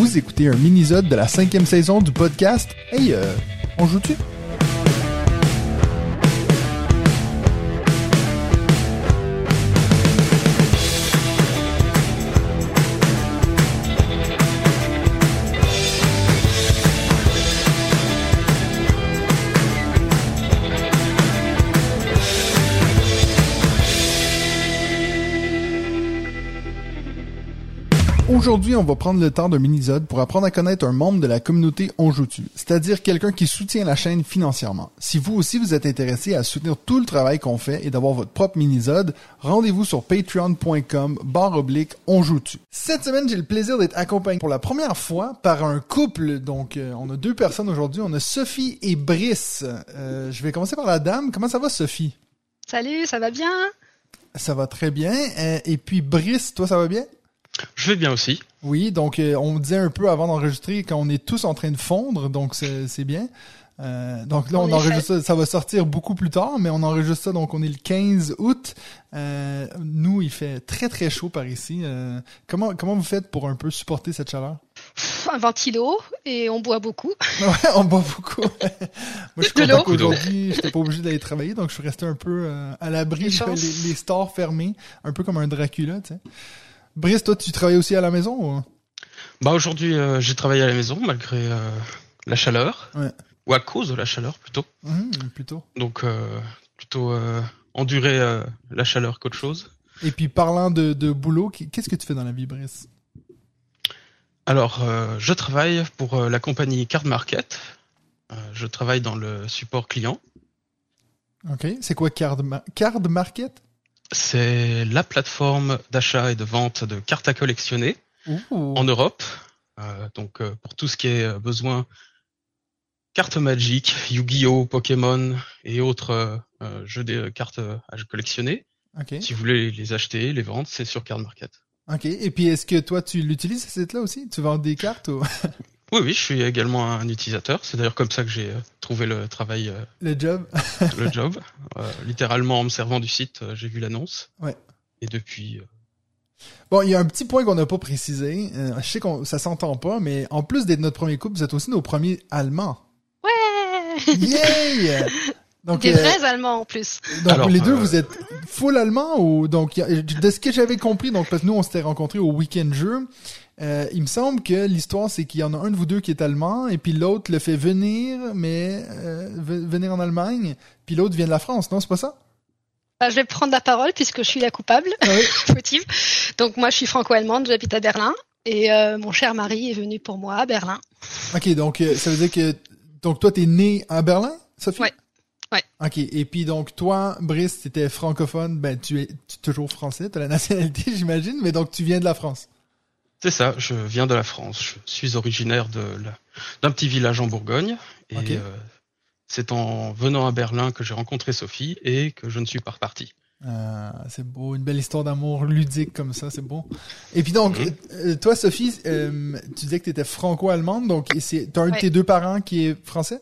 Vous écoutez un mini-sode de la cinquième saison du podcast. Hey, euh, on joue-tu? Aujourd'hui, on va prendre le temps d'un mini-sode pour apprendre à connaître un membre de la communauté Onjoutu, c'est-à-dire quelqu'un qui soutient la chaîne financièrement. Si vous aussi vous êtes intéressé à soutenir tout le travail qu'on fait et d'avoir votre propre mini-sode, rendez-vous sur patreon.com barre oblique Onjoutu. Cette semaine, j'ai le plaisir d'être accompagné pour la première fois par un couple. Donc, euh, on a deux personnes aujourd'hui. On a Sophie et Brice. Euh, je vais commencer par la dame. Comment ça va, Sophie? Salut, ça va bien? Ça va très bien. Euh, et puis, Brice, toi, ça va bien? Je vais bien aussi. Oui, donc euh, on disait un peu avant d'enregistrer qu'on est tous en train de fondre, donc c'est bien. Euh, donc là, on, enregistre ça, ça va sortir beaucoup plus tard, mais on enregistre ça, donc on est le 15 août. Euh, nous, il fait très très chaud par ici. Euh, comment comment vous faites pour un peu supporter cette chaleur? Un ventilo et on boit beaucoup. ouais, on boit beaucoup. Moi, je suis content qu'aujourd'hui, j'étais pas obligé d'aller travailler, donc je suis resté un peu euh, à l'abri, les, les stores fermés, un peu comme un Dracula, tu sais. Brice, toi, tu travailles aussi à la maison ou... Bah aujourd'hui, euh, j'ai travaillé à la maison malgré euh, la chaleur, ouais. ou à cause de la chaleur plutôt. Mmh, plutôt. Donc euh, plutôt endurer la chaleur qu'autre chose. Et puis parlant de, de boulot, qu'est-ce que tu fais dans la vie, Brice? Alors, je travaille pour la compagnie Card Market. je travaille dans le support client. Ok, c'est quoi Card, Card Market? C'est la plateforme d'achat et de vente de cartes à collectionner en Europe. Euh, donc euh, pour tout ce qui est euh, besoin cartes magiques, Yu-Gi-Oh, Pokémon et autres euh, jeux de cartes à collectionner. Okay. Si vous voulez les acheter, les vendre, c'est sur Card Market. Ok. Et puis est-ce que toi tu l'utilises ce site-là aussi? Tu vends des cartes ou? Oui, oui, je suis également un utilisateur. C'est d'ailleurs comme ça que j'ai euh, trouvé le travail. Euh, le job. le job. Euh, littéralement en me servant du site, j'ai vu l'annonce. Ouais. Et depuis. Bon, il y a un petit point qu'on n'a pas précisé. je sais que ça s'entend pas, mais en plus d'être notre premier couple, vous êtes aussi nos premiers Allemands. Ouais. Yay donc, des vrais Allemands en plus. Donc Alors, les deux, vous êtes full allemand ou donc de ce que j'avais compris, donc parce que nous on s'était rencontrés au week-end jeu, euh, il me semble que l'histoire, c'est qu'il y en a un de vous deux qui est allemand, et puis l'autre le fait venir, mais euh, venir en Allemagne, puis l'autre vient de la France, non, c'est pas ça? Bah, je vais prendre la parole puisque je suis la coupable ah oui. Donc moi, je suis franco-allemande, j'habite à Berlin, et euh, mon cher mari est venu pour moi à Berlin. Ok, donc ça veut dire que donc toi, t'es né à Berlin, Sophie? Ouais. Ouais. Ok, et puis donc toi, Brice, t'étais francophone, ben tu es, tu es toujours français, t'as la nationalité, j'imagine, mais donc tu viens de la France. C'est ça, je viens de la France. Je suis originaire de d'un petit village en Bourgogne. Et euh, c'est en venant à Berlin que j'ai rencontré Sophie et que je ne suis pas reparti. Ah, c'est beau, une belle histoire d'amour ludique comme ça, c'est beau. Et puis donc, euh, toi Sophie, euh, tu disais que tu étais franco-allemande, donc c'est un de tes deux parents qui est français?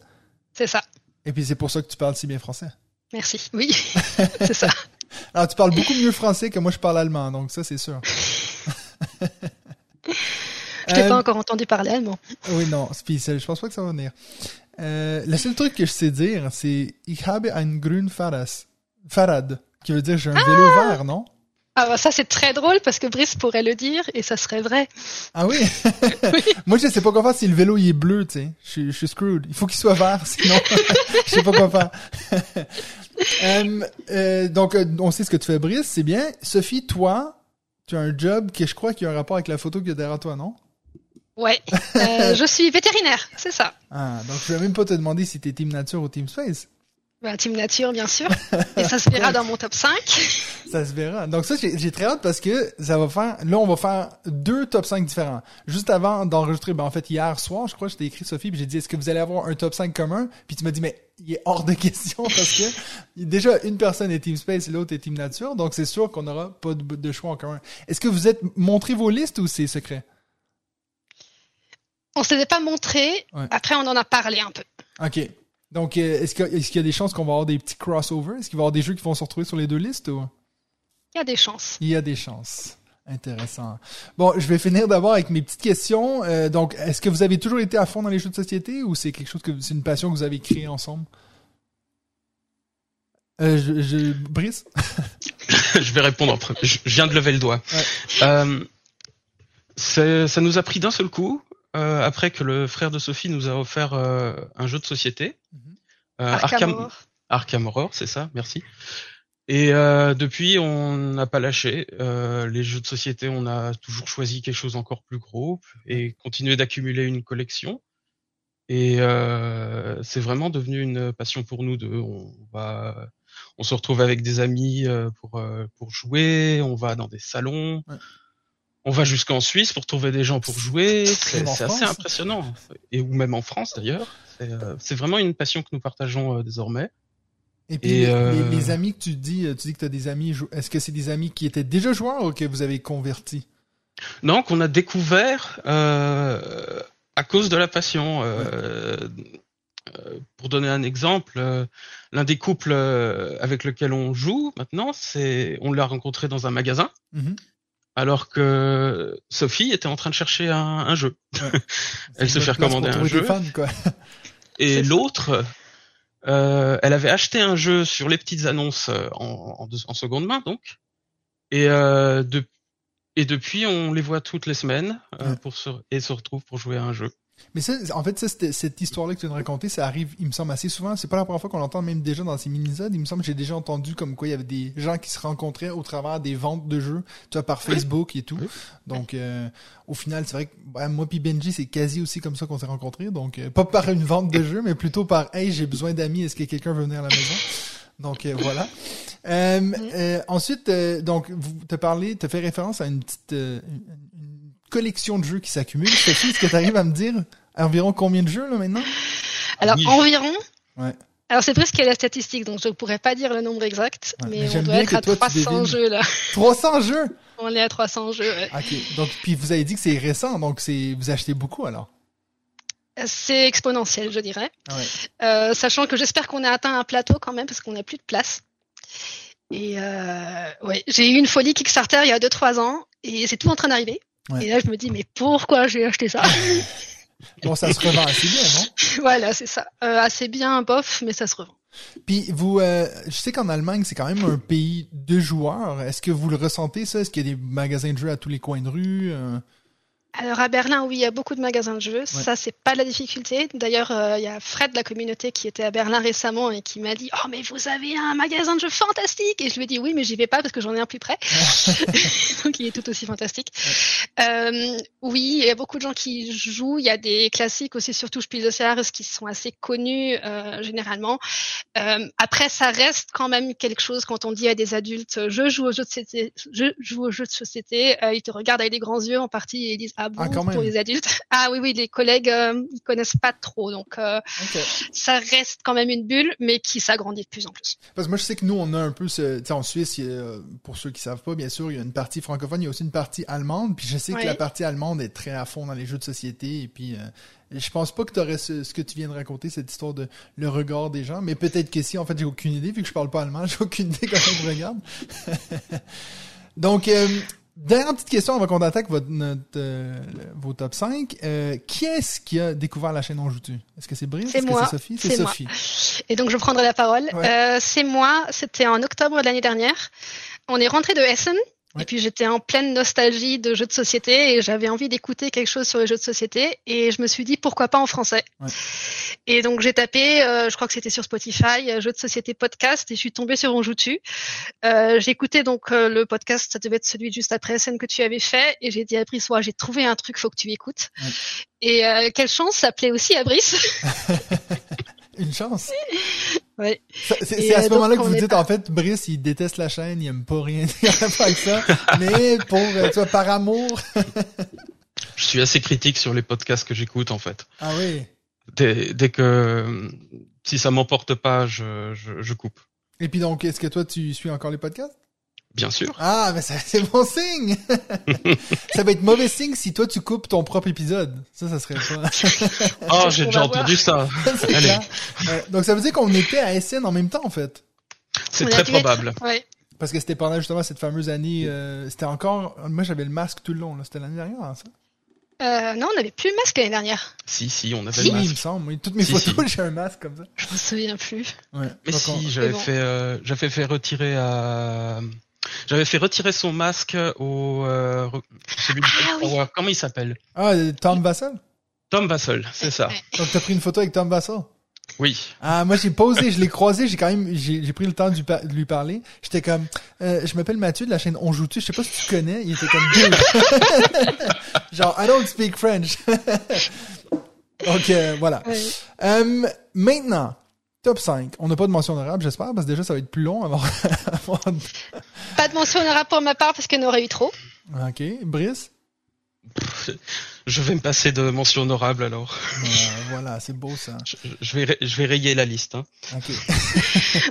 C'est ça. Et puis c'est pour ça que tu parles si bien français Merci, oui, c'est ça. Alors tu parles beaucoup mieux français que moi je parle allemand, donc ça c'est sûr. Je t'ai pas euh, encore entendu parler allemand. Oui, non, je pense pas que ça va venir. Euh, le seul truc que je sais dire, c'est Ich habe ein grün Fahrrad, qui veut dire j'ai un vélo ah vert, non? Ah bah ça c'est très drôle parce que Brice pourrait le dire et ça serait vrai. Ah oui? Moi je sais pas quoi faire si le vélo il est bleu, tu sais. Je, suis screwed. Il faut qu'il soit vert, sinon je sais pas quoi faire. Euh, euh, donc on sait ce que tu fais Brice, c'est bien. Sophie, toi, tu as un job qui, je crois, qui a un rapport avec la photo qu'il y a derrière toi, non? Ouais, euh, je suis vétérinaire, c'est ça. Ah, donc je vais même pas te demander si t'es Team Nature ou Team Space. Bah, team Nature, bien sûr. Et ça se verra dans mon top 5. Ça se verra. Donc ça, j'ai très hâte parce que ça va faire... Là, on va faire deux top 5 différents. Juste avant d'enregistrer, ben en fait, hier soir, je crois, je t'ai écrit, Sophie, puis j'ai dit, est-ce que vous allez avoir un top 5 commun? Puis tu m'as dit, mais il est hors de question parce que déjà, une personne est Team Space et l'autre est Team Nature. Donc c'est sûr qu'on n'aura pas de, choix en commun. Est-ce que vous êtes montré vos listes ou c'est secret? On les a pas montré. Après, on en a parlé un peu. OK. Donc, euh, est-ce qu'il y a des chances qu'on va avoir des petits crossovers? Est-ce qu'il va y avoir des jeux qui vont se retrouver sur les deux listes? Ou? Il y a des chances. Il y a des chances. Intéressant. Bon, je vais finir d'abord avec mes petites questions. Euh, donc, est-ce que vous avez toujours été à fond dans les jeux de société ou c'est quelque chose que c'est une passion que vous avez créée ensemble? Euh, je, je, Brice? Je vais répondre après. Je viens de lever le doigt. Euh, ça nous a pris d'un seul coup, euh, après que le frère de Sophie nous a offert euh, un jeu de société. Mm Arkham, Arkham Horror, c'est ça, merci. Et euh, depuis, on n'a pas lâché. Euh, les jeux de société, on a toujours choisi quelque chose encore plus gros et continuer d'accumuler une collection. Et euh, c'est vraiment devenu une passion pour nous deux. On va, on se retrouve avec des amis euh, pour euh, pour jouer. On va dans des salons. On va jusqu'en Suisse pour trouver des gens pour jouer. C'est assez impressionnant. Et ou même en France d'ailleurs. C'est vraiment une passion que nous partageons désormais. Et puis euh, les, amis que tu dis, tu dis que tu as des amis, est-ce que c'est des amis qui étaient déjà joueurs ou que vous avez converti Non, qu'on a découvert euh, à cause de la passion. Euh, euh pour donner un exemple, euh, l'un des couples avec lequel on joue maintenant, c'est on l'a rencontré dans un magasin. Mm-hmm. Alors que Sophie était en train de chercher un, un jeu. Elle se fait recommander un jeu. Fans, quoi. Et l'autre, euh, elle avait acheté un jeu sur les petites annonces euh, en, en, seconde main, donc. Et, euh, de, et depuis, on les voit toutes les semaines euh, pour se, et se retrouve pour jouer à un jeu. Mais ça, en fait, ça, cette histoire-là que tu viens de raconter, ça arrive, il me semble, assez souvent. C'est pas la première fois qu'on l'entend, même déjà dans ces mini-zodes. Il me semble que j'ai déjà entendu comme quoi il y avait des gens qui se rencontraient au travers des ventes de jeux, tu vois, par Facebook et tout. Donc, euh, au final, c'est vrai que moi puis Benji, c'est quasi aussi comme ça qu'on s'est rencontrés. Donc, euh, pas par une vente de jeux, mais plutôt par, hey, j'ai besoin d'amis, est-ce que quelqu'un veut venir à la maison? Donc, euh, voilà. ensuite, donc, vous te parlé, tu fait référence à une petite, collection de jeux qui s'accumulent. Sophie, est-ce que tu arrives à me dire environ combien de jeux là maintenant? Alors environ. Ouais. Alors c'est presque la statistique, donc je ne pourrais pas dire le nombre exact, mais, on doit être à 300 jeux là. 300 jeux? On est à 300 jeux. Ouais. Ok, donc puis vous avez dit que c'est récent, donc c'est vous achetez beaucoup alors? C'est exponentiel, je dirais. Ah ouais. Euh, sachant que j'espère qu'on a atteint un plateau quand même, parce qu'on n'a plus de place. Et euh, ouais, j'ai eu une folie Kickstarter il y a 2-3 ans, et c'est tout en train d'arriver. Et là, je me dis, mais pourquoi j'ai acheté ça Bon, ça se revend assez bien, non Voilà, c'est ça. Euh, assez bien, bof, mais ça se revend. Puis vous, euh, je sais qu'en Allemagne, c'est quand même un pays de joueurs. Est-ce que vous le ressentez, ça? Est-ce qu'il y a des magasins de jeux à tous les coins de rue euh? Alors à Berlin, oui, il y a beaucoup de magasins de jeux. Ça, c'est pas la difficulté. D'ailleurs, euh, il y a Fred de la communauté qui était à Berlin récemment et qui m'a dit "Oh, mais vous avez un magasin de jeux fantastique." Et je lui ai dit "Oui, mais j'y vais pas parce que j'en ai un plus près." Donc il est tout aussi fantastique. Euh, oui, il y a beaucoup de gens qui jouent. Il y a des classiques aussi, surtout Spiel des Jahres, qui sont assez connus euh, généralement. Après, ça reste quand même quelque chose quand on dit à des adultes "Je joue aux jeux de société," je joue aux jeux de société, ils te regardent avec des grands yeux en partie et ils disent ah, ah pour les adultes. Ah oui, oui, les collègues, euh, ils connaissent pas trop, donc euh, ça reste quand même une bulle, mais qui s'agrandit de plus en plus. Parce que moi, je sais que nous, on a un peu, ce, en Suisse, pour ceux qui savent pas, bien sûr, il y a une partie francophone, il y a aussi une partie allemande, puis je sais que la partie allemande est très à fond dans les jeux de société, et puis euh, je pense pas que tu aurais ce, que tu viens de raconter, cette histoire de le regard des gens, mais peut-être que si, en fait, j'ai aucune idée, vu que je parle pas allemand, j'ai aucune idée comment ils regardent. Donc, euh, Dernière petite question avant qu'on attaque votre, notre, euh, vos top 5. Euh, qui est-ce qui a découvert la chaîne On joue-tu? Est-ce que c'est Brice? C'est moi. C'est Sophie? C'est Sophie. Et donc je prendrai la parole. Euh, c'est moi. C'était en octobre de l'année dernière. On est rentré de Essen et puis j'étais en pleine nostalgie de jeux de société et j'avais envie d'écouter quelque chose sur les jeux de société et je me suis dit pourquoi pas en français. Ouais. Et donc j'ai tapé, euh, je crois que c'était sur Spotify, euh, jeux de société podcast et je suis tombée sur On joue dessus. Euh, j'ai écouté donc euh, le podcast, ça devait être celui juste après la scène que tu avais fait et j'ai dit à Brice, ouais, j'ai trouvé un truc, faut que tu écoutes. Et euh, quelle chance, ça plaît aussi à Brice. Une chance. Ouais. C'est à ce moment-là que vous dites, en fait, Brice, il déteste la chaîne, il aime pas rien avec ça. mais pour, euh, tu vois, par amour. je suis assez critique sur les podcasts que j'écoute, en fait. Ah oui. Dès, dès que, si ça m'emporte pas, je, je, je coupe. Et puis donc, est-ce que toi, tu suis encore les podcasts? Bien sûr. Ah, mais c'est bon signe. ça va être mauvais signe si toi tu coupes ton propre épisode. Ça, ça serait pas. oh, j'ai déjà entendu ça. Allez. donc ça veut dire qu'on était à SN en même temps en fait. C'est très probable. Ouais. Parce que c'était pendant justement cette fameuse année. Euh, c'était encore. Moi, j'avais le masque tout le long. C'était l'année dernière, hein, ça? Euh, non, on n'avait plus le masque l'année dernière. Si, si, on avait le masque. il me semble. Toutes mes photos, j'ai un masque comme ça. Je me souviens plus. Ouais. Mais si, j'avais fait, euh, j'avais fait retirer à. J'avais fait retirer son masque au euh, celui ah, oui. Comment il s'appelle? Ah, Tom Vassal. Tom Vassal, c'est ça. Donc t'as pris une photo avec Tom Vassal oui. Ah, moi j'ai posé, je l'ai croisé, j'ai quand même, j'ai pris le temps de lui, parler. J'étais comme, euh, je m'appelle Mathieu de la chaîne On joue-tu, je sais pas si tu connais. Il était comme, genre, I don't speak French. Donc euh, voilà. Euh, maintenant, top 5. On n'a pas de mention honorable, j'espère, parce que déjà ça va être plus long avant. Pas de mention honorable pour ma part parce qu'il y en aurait eu trop. Ok, Brice? Je vais me passer de mention honorable alors. voilà, c'est beau ça. Je, vais, je vais rayer la liste. Hein.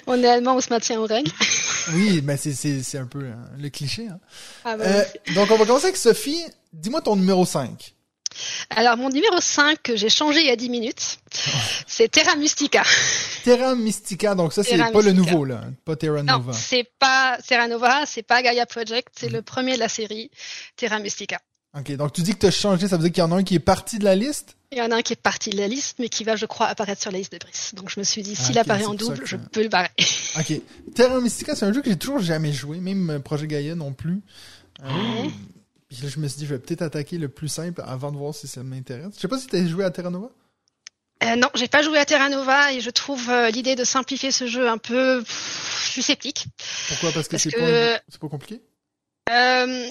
on est allemand, on se maintient au règne. oui, mais c'est un peu hein, le cliché. Hein. Ah, bah euh, donc on va commencer avec Sophie. Dis-moi ton numéro 5. Alors mon numéro 5 que j'ai changé il y a 10 minutes, c'est Terra Mystica. Terra Mystica, donc ça c'est pas le nouveau là, pas Terra Nova. Non, c'est pas Terra Nova, c'est pas Gaia Project, c'est le premier de la série, Terra Mystica. Ok, donc tu dis que tu as changé, ça veut dire qu'il y en a un qui est parti de la liste? Il y en a un qui est parti de la liste, mais qui va, je crois, apparaître sur la liste de Brice. Donc je me suis dit, s'il apparaît en double, je peux le barrer. ok. Terra Mystica, c'est un jeu que j'ai toujours jamais joué, même euh, Projet Gaia non plus. Euh, puis là, je me suis dit, je vais peut-être attaquer le plus simple avant de voir si ça m'intéresse. Je sais pas si tu as joué à Terra Nova? Euh, non, j'ai pas joué à Terra Nova et je trouve euh, l'idée de simplifier ce jeu un peu. je suis sceptique. Pourquoi? Parce que c'est pas, pas compliqué? Euh,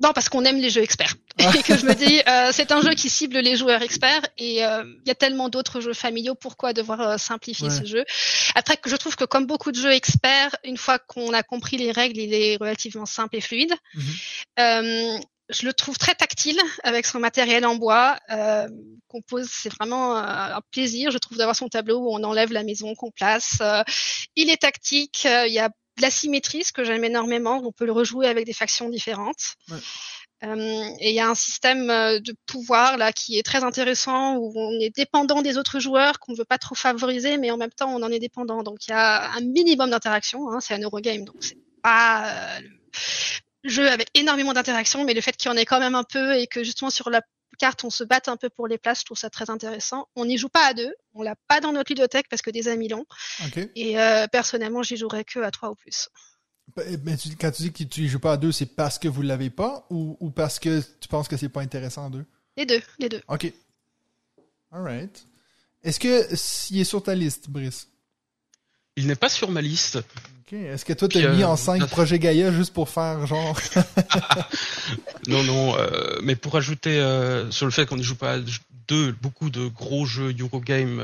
non, parce qu'on aime les jeux experts. Ah. et que je me dis, euh, c'est un jeu qui cible les joueurs experts et il euh, y a tellement d'autres jeux familiaux, pourquoi devoir euh, simplifier ce jeu? Après, je trouve que comme beaucoup de jeux experts, une fois qu'on a compris les règles, il est relativement simple et fluide. Mhm. je le trouve très tactile avec son matériel en bois qu'on pose. C'est vraiment un plaisir, je trouve, d'avoir son tableau où on enlève la maison qu'on place. il est tactique. Il y a de la symétrie, ce que j'aime énormément. On peut le rejouer avec des factions différentes. Euh, et il y a un système euh, de pouvoir là qui est très intéressant où on est dépendant des autres joueurs qu'on ne veut pas trop favoriser, mais en même temps on en est dépendant. Donc il y a un minimum d'interaction. Hein, c'est un Eurogame, donc c'est pas euh, jeu avec énormément d'interaction, mais le fait qu'il y en ait quand même un peu et que justement sur la carte on se batte un peu pour les places, je trouve ça très intéressant. On n'y joue pas à deux, on l'a pas dans notre ludothèque parce que des amis l'ont. Et euh, personnellement, j'y jouerais que à trois ou plus. Bah, eh, mais quand tu dis que tu n'y joues pas à deux, c'est parce que vous l'avez pas ou, parce que tu penses que c'est pas intéressant à deux? Les deux, les deux. Ok. Alright. Est-ce que s'il est sur ta liste, Brice? Il n'est pas sur ma liste. Est-ce que toi, t'as mis en 5 euh, projets Gaïa juste pour faire genre... non, non, euh, mais pour ajouter euh, sur le fait qu'on ne joue pas deux, beaucoup de gros jeux Eurogame,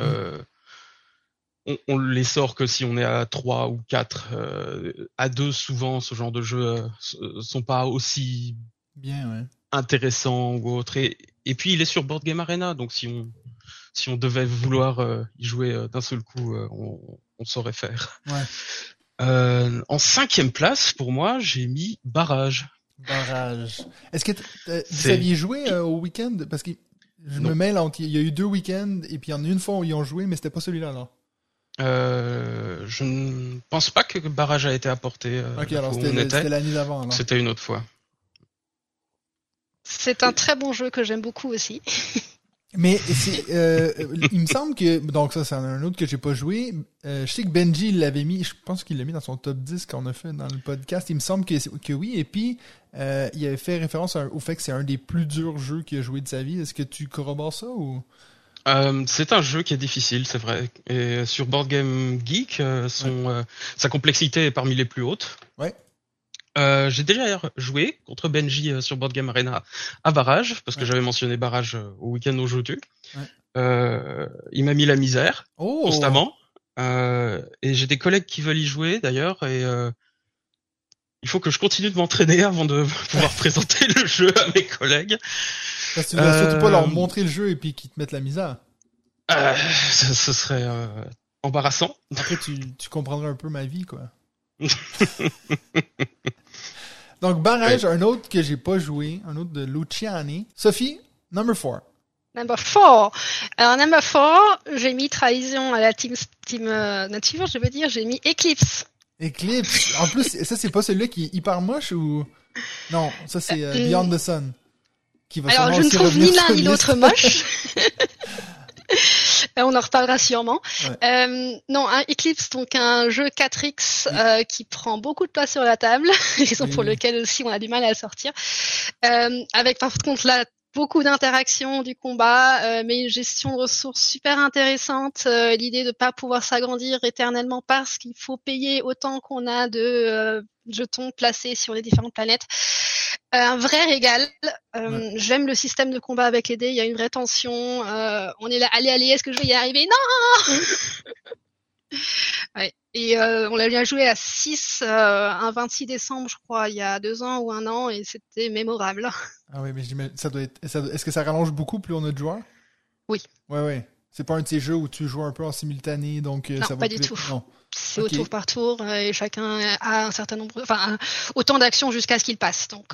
on, on, les sort que si on est à 3 ou 4. à deux, souvent, ce genre de jeux sont pas aussi bien ouais. intéressants ou autres. Et, et puis, il est sur Board Game Arena, donc si on si on devait vouloir y jouer d'un seul coup, on, on saurait faire. Ouais. Euh, en cinquième place, pour moi, j'ai mis Barrage. Barrage. Est-ce que vous aviez joué euh, au week-end? Parce que je me mêle entre. Il y a eu deux week-ends et puis il y en a une fois où ils ont joué, mais c'était pas celui-là, non euh, Je ne pense pas que Barrage a été apporté. Euh, ok, alors c'était l'année d'avant. C'était une autre fois. C'est un très bon jeu que j'aime beaucoup aussi. Mais euh, il me semble que donc ça c'est un autre que j'ai pas joué. Euh, je sais que Benji l'avait mis, je pense qu'il l'a mis dans son top 10 qu'on a fait dans le podcast. Il me semble que, que oui. Et puis euh, il avait fait référence au fait que c'est un des plus durs jeux qu'il a joué de sa vie. Est-ce que tu corrobores ça ou? Euh, c'est un jeu qui est difficile, c'est vrai. Et sur Board Game Geek, euh, son, sa complexité est parmi les plus hautes. Ouais. Euh, j'ai déjà joué contre Benji euh, sur Board Game Arena à Barrage, parce que j'avais mentionné Barrage euh, au week-end aujourd'hui. Ouais. il m'a mis la misère oh. constamment. et j'ai des collègues qui veulent y jouer d'ailleurs, et il faut que je continue de m'entraîner avant de pouvoir présenter le jeu à mes collègues. Parce que tu vas surtout pas leur montrer le jeu et puis qu'ils te mettent la misère. Ce, ce, serait embarrassant. Après, tu, tu comprendras un peu ma vie, quoi. Donc, Barrage, un autre que j'ai pas joué, un autre de Luciani. Sophie, number 4. Number 4. Alors, number 4, j'ai mis Trahison à la team, team euh, nature, je veux dire, j'ai mis Eclipse. Eclipse. En plus, ça, c'est pas celui qui est hyper moche ou? Non, ça, c'est euh, Beyond the Sun. Qui va Alors, je ne trouve ni l'un ni l'autre moche. Euh, on en reparlera sûrement. Euh, non, un Eclipse, donc un jeu 4X euh, qui prend beaucoup de place sur la table, raison pour lequel aussi on a du mal à sortir. Euh, avec par contre là beaucoup d'interactions du combat, euh, mais une gestion de ressources super intéressante. Euh, L'idée de pas pouvoir s'agrandir éternellement parce qu'il faut payer autant qu'on a de euh, jetons placés sur les différentes planètes. Euh, un vrai régal. J'aime le système de combat avec les dés. Il y a une vraie tension. on est là, allez, allez, est-ce que je vais y arriver? Non ouais. Et euh, on l'a bien joué à 6, euh, un 26 décembre, je crois, il y a deux ans ou un an, et c'était mémorable. Ah oui, mais ça doit être. Est-ce que ça rallonge beaucoup plus on a de joueurs Oui. Ouais, ouais. C'est pas un de ces jeux où tu joues un peu en simultané, donc euh, non, ça va pas du tout. Non. C'est au tour par tour et chacun a un certain nombre, enfin autant d'actions jusqu'à ce qu'il passe. Donc.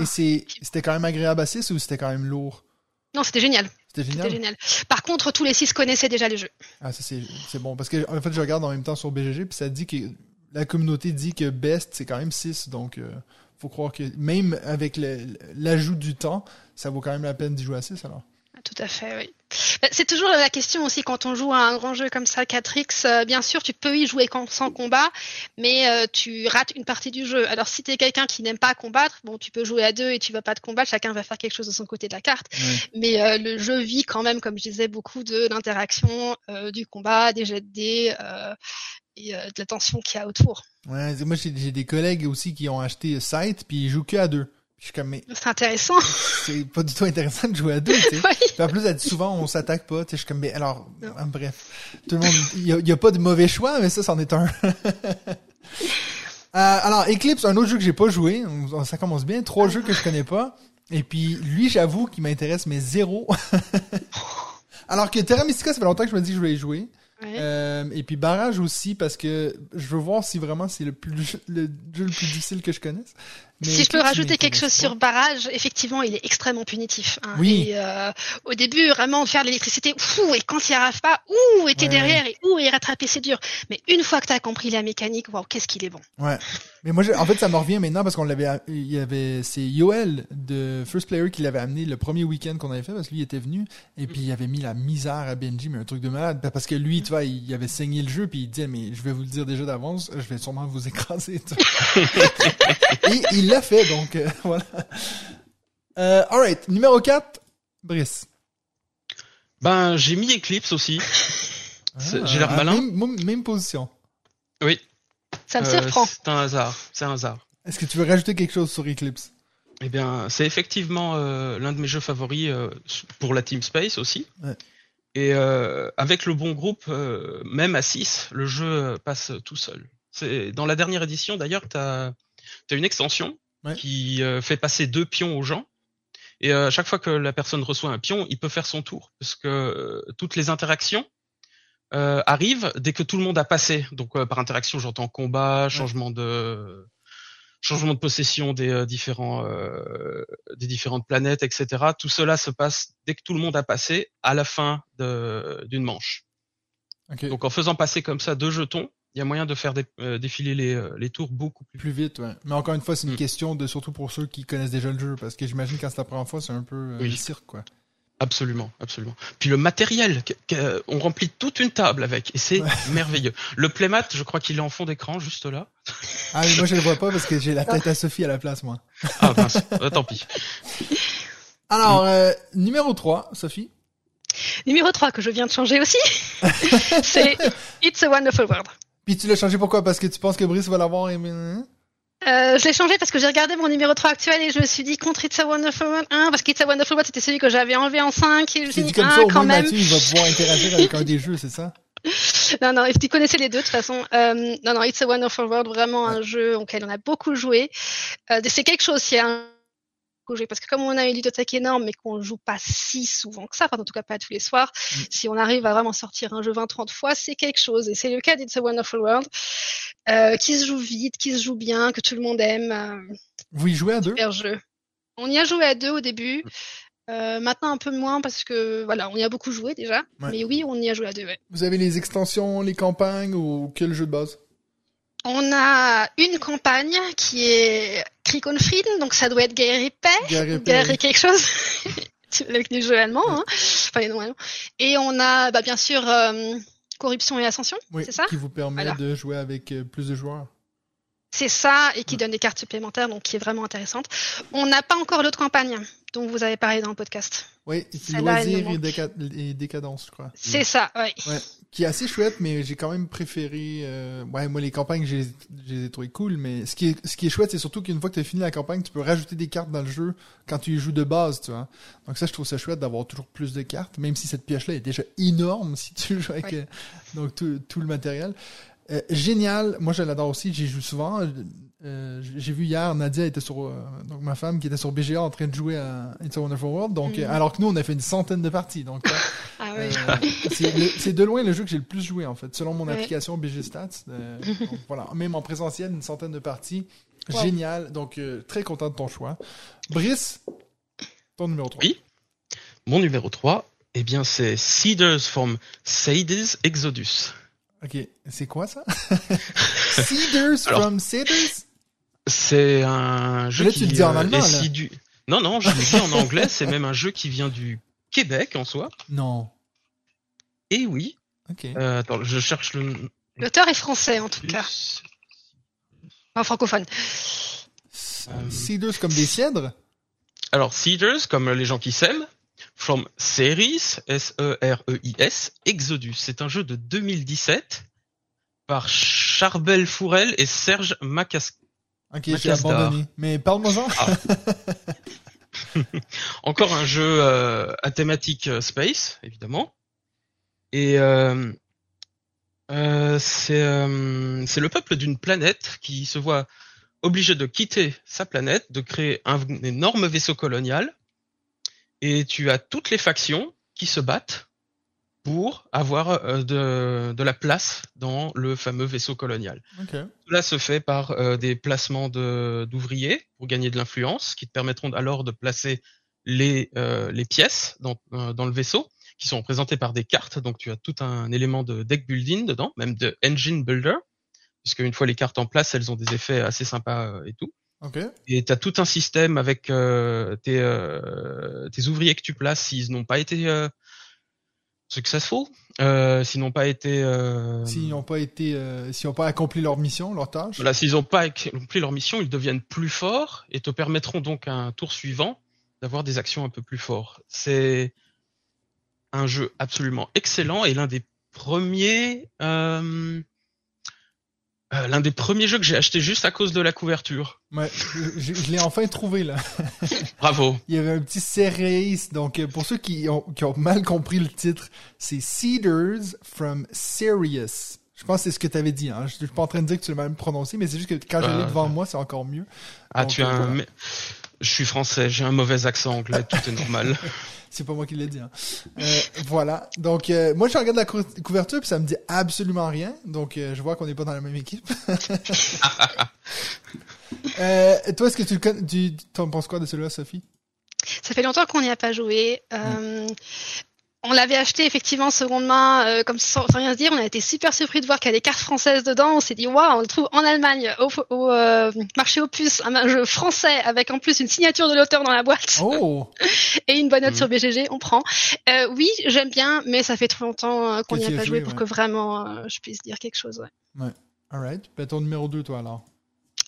Et c'était quand même agréable à 6 ou c'était quand même lourd? Non, c'était génial. C'était génial. Par contre, tous les six connaissaient déjà les jeux. Ah, ça c'est bon. Parce que en fait, je regarde en même temps sur BGG, puis ça dit que la communauté dit que best, c'est quand même 6. Donc, euh, faut croire que même avec l'ajout du temps, ça vaut quand même la peine d'y jouer à 6 alors. Tout à fait, oui. Bah, c'est toujours la question aussi quand on joue à un grand jeu comme ça, 4X. Euh, bien sûr, tu peux y jouer sans combat, mais euh, tu rates une partie du jeu. Alors, si tu es quelqu'un qui n'aime pas combattre, bon, tu peux jouer à deux et tu vas pas te combattre. Chacun va faire quelque chose de son côté de la carte. Mais euh, le jeu vit quand même, comme je disais, beaucoup de l'interaction, du combat, des jets de dés et de la tension qu'il y a autour. Ouais, moi j'ai des collègues aussi qui ont acheté Sight puis ils jouent que à deux. C'est intéressant. C'est pas du tout intéressant de jouer à deux, tu sais. en plus, elle dit souvent, on s'attaque pas, tu sais. Je suis comme, mais alors, ah, bref. Tout le monde, il y, a, pas de mauvais choix, mais ça, c'en est un. Euh, alors, Eclipse, un autre jeu que j'ai pas joué. Ça commence bien. Trois jeux que je connais pas. Et puis, lui, j'avoue qu'il m'intéresse, mais zéro. alors que Terra Mystica, ça fait longtemps que je me dis que je voulais y jouer. Euh, et puis barrage aussi parce que je veux voir si vraiment c'est le plus le jeu le plus difficile que je connaisse si je peux rajouter quelque chose sur barrage, effectivement, il est extrêmement punitif. Hein. Oui. Et, euh, au début, vraiment, faire de l'électricité, et quand il n'y arrive pas, ouh, et t'es derrière, et ouh, et rattraper, c'est dur. Mais une fois que tu as compris la mécanique, waouh, qu'est-ce qu'il est bon. Ouais. Mais moi, en fait, ça me revient maintenant parce qu'on l'avait, il y avait, c'est Yoel de First Player qui l'avait amené le premier week-end qu'on avait fait parce que lui était venu et puis il avait mis la misère à Benji, mais un truc de malade. Parce que lui, tu vois, il avait saigné le jeu puis il disait, mais je vais vous le dire déjà d'avance, je vais sûrement vous écraser. et il l'a fait, donc euh, voilà. Euh, alright, numéro 4, Brice. Ben, j'ai mis Eclipse aussi. Ah, j'ai l'air malin. Même, position. Oui. Ça me euh, surprend. C'est un hasard. C'est un hasard. Est-ce que tu veux rajouter quelque chose sur Eclipse? Eh bien, c'est effectivement l'un de mes jeux favoris pour la Team Space aussi. Et avec le bon groupe, même à 6, le jeu passe tout seul. C'est dans la dernière édition d'ailleurs, tu as, une extension qui euh, fait passer deux pions aux gens. Et à euh, chaque fois que la personne reçoit un pion, il peut faire son tour, parce que euh, toutes les interactions arrivent dès que tout le monde a passé. Donc par interaction, j'entends combat, changement de changement de possession des différents des différentes planètes, etc. Tout cela se passe dès que tout le monde a passé à la fin d'une manche. Donc en faisant passer comme ça deux jetons, il y a moyen de faire euh, défiler les, euh, les, tours beaucoup plus, plus vite. Ouais. Mais encore une fois, c'est une mm. question de surtout pour ceux qui connaissent déjà le jeu, parce que j'imagine quand c'est la première fois, c'est un peu euh, le cirque, quoi. Absolument, absolument. Puis le matériel, on remplit toute une table avec, et c'est merveilleux. Le playmat, je crois qu'il est en fond d'écran, juste là. Ah mais moi je le vois pas parce que j'ai la tête à Sophie à la place, moi. Ah mince, tant pis. Alors, numéro 3, Sophie. Numéro 3 que je viens de changer aussi, c'est It's a Wonderful World. Puis tu l'as changé pourquoi? Parce que tu penses que Brice va l'avoir aimé hein? euh, je l'ai changé parce que j'ai regardé mon numéro 3 actuel et je me suis dit contre It's a Wonderful World 1 parce qu'It's a Wonderful World c'était celui que j'avais enlevé en 5 et je me suis dit, comme ça, au quand même. Mathieu, il va pouvoir interagir avec un des jeux, c'est ça? Non, non, tu connaissais les deux de toute façon. Euh, non, non, It's a Wonderful World, vraiment un jeu auquel on a beaucoup joué. Euh, c'est quelque chose, qui parce que comme on a une ludothèque énorme mais qu'on joue pas si souvent que ça, enfin en tout cas pas tous les soirs, mm. si on arrive à vraiment sortir un jeu 20-30 fois, c'est quelque chose. Et c'est le cas d'It's a Wonderful World, euh, qui se joue vite, qui se joue bien, que tout le monde aime. Euh, Vous y jouez à deux? jeu. On y a joué à deux au début. Euh, maintenant un peu moins parce que voilà, on y a beaucoup joué déjà. Mais oui, on y a joué à deux. Ouais. Vous avez les extensions, les campagnes ou quel jeu de base? On a une campagne qui est Krikonfried, donc ça doit être guerre et paix, guerre et quelque chose. avec les jeux allemands, hein. enfin les noms allemands. Et on a bah, bien sûr euh, corruption et ascension, c'est ça? Qui vous permet de jouer avec euh, plus de joueurs. C'est ça, et qui donne des cartes supplémentaires, donc qui est vraiment intéressante. On n'a pas encore l'autre campagne dont vous avez parlé dans le podcast. Oui, loisir et, décadence, je crois. C'est ça, oui. Ouais, qui est assez chouette, mais j'ai quand même préféré. Euh... Ouais, moi les campagnes, j'ai les ai trouvées cool, mais ce qui est, ce qui est chouette, c'est surtout qu'une fois que tu as fini la campagne, tu peux rajouter des cartes dans le jeu quand tu joues de base, tu vois. Donc ça, je trouve ça chouette d'avoir toujours plus de cartes, même si cette pièce-là est déjà énorme si tu joues avec euh, donc tout, tout le matériel. Euh, génial. Moi, je l'adore aussi. J'y joue souvent. Euh, j'ai vu hier, Nadia était sur, euh, donc ma femme qui était sur BGA en train de jouer à It's a Wonderful World. Donc, mm. alors que nous, on a fait une centaine de parties. Donc, ah c'est de loin le jeu que j'ai le plus joué en fait, selon mon application BG Stats. voilà, même en présentiel, une centaine de parties. Génial. Donc, très content de ton choix. Brice, ton numéro 3. Oui. Mon numéro 3, eh bien, c'est Cedars from Sadie's Exodus. Ok, c'est quoi ça? Cedars from Cedars? C'est un jeu qui tu le dis en euh, allemand, Non, non, je le dis en anglais. C'est même un jeu qui vient du Québec en soi. Non. Et oui. Ok. Euh, attends, je cherche le. L'auteur est français en tout cas. Enfin francophone. Cedars comme des cèdres? Alors Cedars comme les gens qui s'aiment. From Series, S-E-R-E-I-S, Exodus. C'est un jeu de 2017 par Charbel Fourel et Serge Macas. Ok, j'ai abandonné. Mais parle-moi-en. Ah. Encore un jeu euh, à thématique euh, space, évidemment. Et euh, c'est le peuple d'une planète qui se voit obligé de quitter sa planète, de créer un énorme vaisseau colonial et tu as toutes les factions qui se battent pour avoir euh, de, de, la place dans le fameux vaisseau colonial. Okay. Cela se fait par euh, des placements d'ouvriers pour gagner de l'influence, qui te permettront alors de placer les, euh, les pièces dans, dans le vaisseau, qui sont représentées par des cartes. Donc tu as tout un élément de deck building dedans, même de engine builder, puisque une fois les cartes en place, elles ont des effets assez sympas et tout. Okay. Et tu as tout un système avec euh, tes, euh, tes, ouvriers que tu places s'ils n'ont pas été euh, successful, euh, s'ils n'ont pas été s'ils n'ont pas été s'ils n'ont pas accompli leur mission, leur tâche. Voilà, s'ils n'ont pas accompli leur mission, ils deviennent plus forts et te permettront donc un tour suivant d'avoir des actions un peu plus fortes. C'est un jeu absolument excellent et l'un des premiers euh, euh, l'un des premiers jeux que j'ai acheté juste à cause de la couverture. Ouais, je, l'ai enfin trouvé là. Bravo. Il y avait un petit Ceres, donc euh, pour ceux qui ont, qui ont mal compris le titre, c'est Cedars from Sirius. Je pense que c'est ce que tu avais dit. Hein. Je suis pas en train de dire que tu l'as mal prononcé, mais c'est juste que quand je l'ai euh, devant moi, c'est encore mieux. Ah, tu as un... Je suis français, j'ai un mauvais accent anglais, tout est normal. c'est pas moi qui l'ai dit. Hein. Euh, voilà. Donc, euh, moi, je regarde la couverture, puis ça me dit absolument rien. Donc, euh, je vois qu'on n'est pas dans la même équipe. toi, est-ce que tu, tu, tu en penses quoi de celui-là, Sophie? Ça fait longtemps qu'on n'y a pas joué. Mm on l'avait acheté effectivement seconde main, euh, comme sans, rien se dire. On a été super surpris de voir qu'il y a des cartes françaises dedans. On s'est dit waouh, on le trouve en Allemagne au, au euh, marché opus, un jeu français avec en plus une signature de l'auteur dans la boîte oh. et une bonne note mm. sur BGG. On prend. Euh, oui, j'aime bien, mais ça fait trop longtemps euh, qu'on n'y a pas joué, pour que vraiment je puisse dire quelque chose. Ouais. Ouais. Alright. Ben, ton numéro 2, toi alors.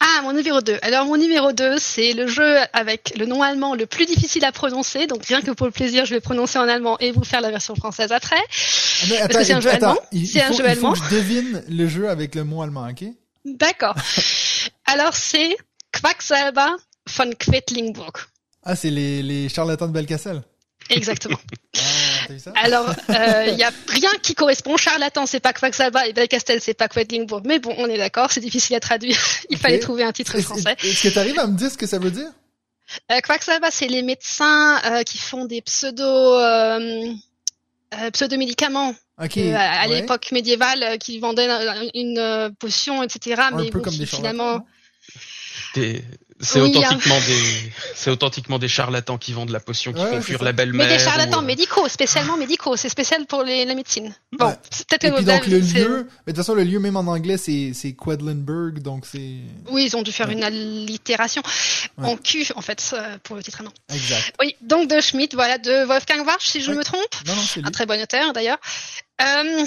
Ah, mon numéro 2. Alors, mon numéro 2, c'est le jeu avec le nom allemand le plus difficile à prononcer. Donc, rien que pour le plaisir, je vais prononcer en allemand et vous faire la version française après. Ah, mais attends, c'est un jeu allemand. C'est un jeu il faut que je devine le jeu avec le mot allemand, ok? D'accord. Alors, c'est Quacksalber von Quedlinburg. Ah, c'est les, les charlatans de Belkacel? Exactement. Alors, il euh, y a rien qui correspond. Charlatan, c'est pas Quacksalber et Belcastel, c'est pas Quedlinburg. Mais bon, on est d'accord, c'est difficile à traduire. Il fallait trouver un titre français. Est-ce que tu arrives à me dire ce que ça veut dire? Euh, c'est les médecins euh, qui font des pseudo euh, euh pseudo médicaments. Okay, à, l'époque médiévale, qui vendaient une, potion, etc. Un mais peu comme finalement. C'est authentiquement des, c'est authentiquement des charlatans qui vendent la potion, qui font fuir la belle-mère. Mais des charlatans euh, médicaux, spécialement médicaux. C'est spécial pour les, la médecine. Bon, c'est peut-être Et puis donc le lieu, mais de toute façon le lieu même en anglais c'est c'est Quedlinburg, donc c'est. Oui, ils ont dû faire une allitération en cul en fait pour le titre Exact. Oui, donc de Schmidt, voilà, de Wolfgang Warsch si je me trompe. Non, non, Un très bon auteur d'ailleurs. Euh,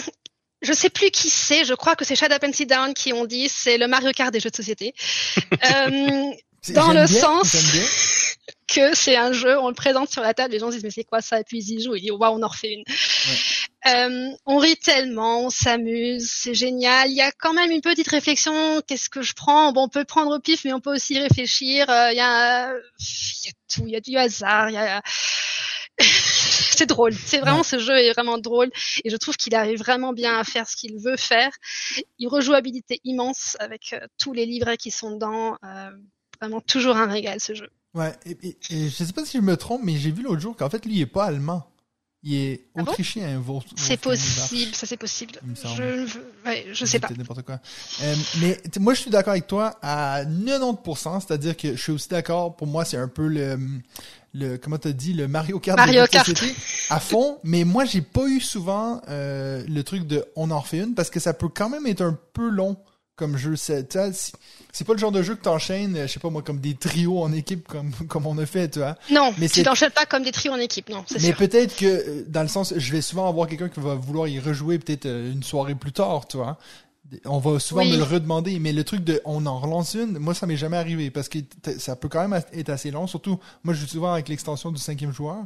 je sais plus qui c'est, je crois que c'est Shut Up and Sit Down qui ont dit, c'est le Mario Kart des jeux de société. euh, dans le sens que c'est un jeu, on le présente sur la table, les gens disent mais c'est quoi ça? Et puis ils y jouent, ils disent waouh, on en refait une. Euh, on rit tellement, on s'amuse, c'est génial. Il y a quand même une petite réflexion. Qu'est-ce que je prends? Bon, on peut prendre au pif, mais on peut aussi réfléchir. Euh, il y, a, il y a tout, il y a du hasard, il y a c'est drôle. C'est vraiment ce jeu est vraiment drôle et je trouve qu'il arrive vraiment bien à faire ce qu'il veut faire. Il rejouabilité immense avec euh, tous les livrets qui sont dedans. Euh, vraiment toujours un régal ce jeu. Ouais. Et, et, je sais pas si je me trompe, mais j'ai vu l'autre jour qu'en fait lui il est pas allemand. Il est ah autrichien. c'est possible, ça c'est possible. Je, ouais, je sais pas. N'importe quoi. Euh, mais moi je suis d'accord avec toi à 90%, c'est-à-dire que je suis aussi d'accord. Pour moi c'est un peu le le comment t'as dit le Mario Kart Mario Kart à fond mais moi j'ai pas eu souvent euh, le truc de on en refait une parce que ça peut quand même être un peu long comme jeu c'est c'est pas le genre de jeu que t'enchaînes je sais pas moi comme des trios en équipe comme comme on a fait tu vois. Non mais tu t'enchaînes pas comme des trios en équipe non c'est mais peut-être que euh, dans le sens je vais souvent avoir quelqu'un qui va vouloir y rejouer peut-être euh, une soirée plus tard tu vois. On va souvent me le redemander, mais le truc de on en relance une, moi ça m'est jamais arrivé parce que ça peut quand même être assez long. Surtout, moi je joue souvent avec l'extension du cinquième joueur,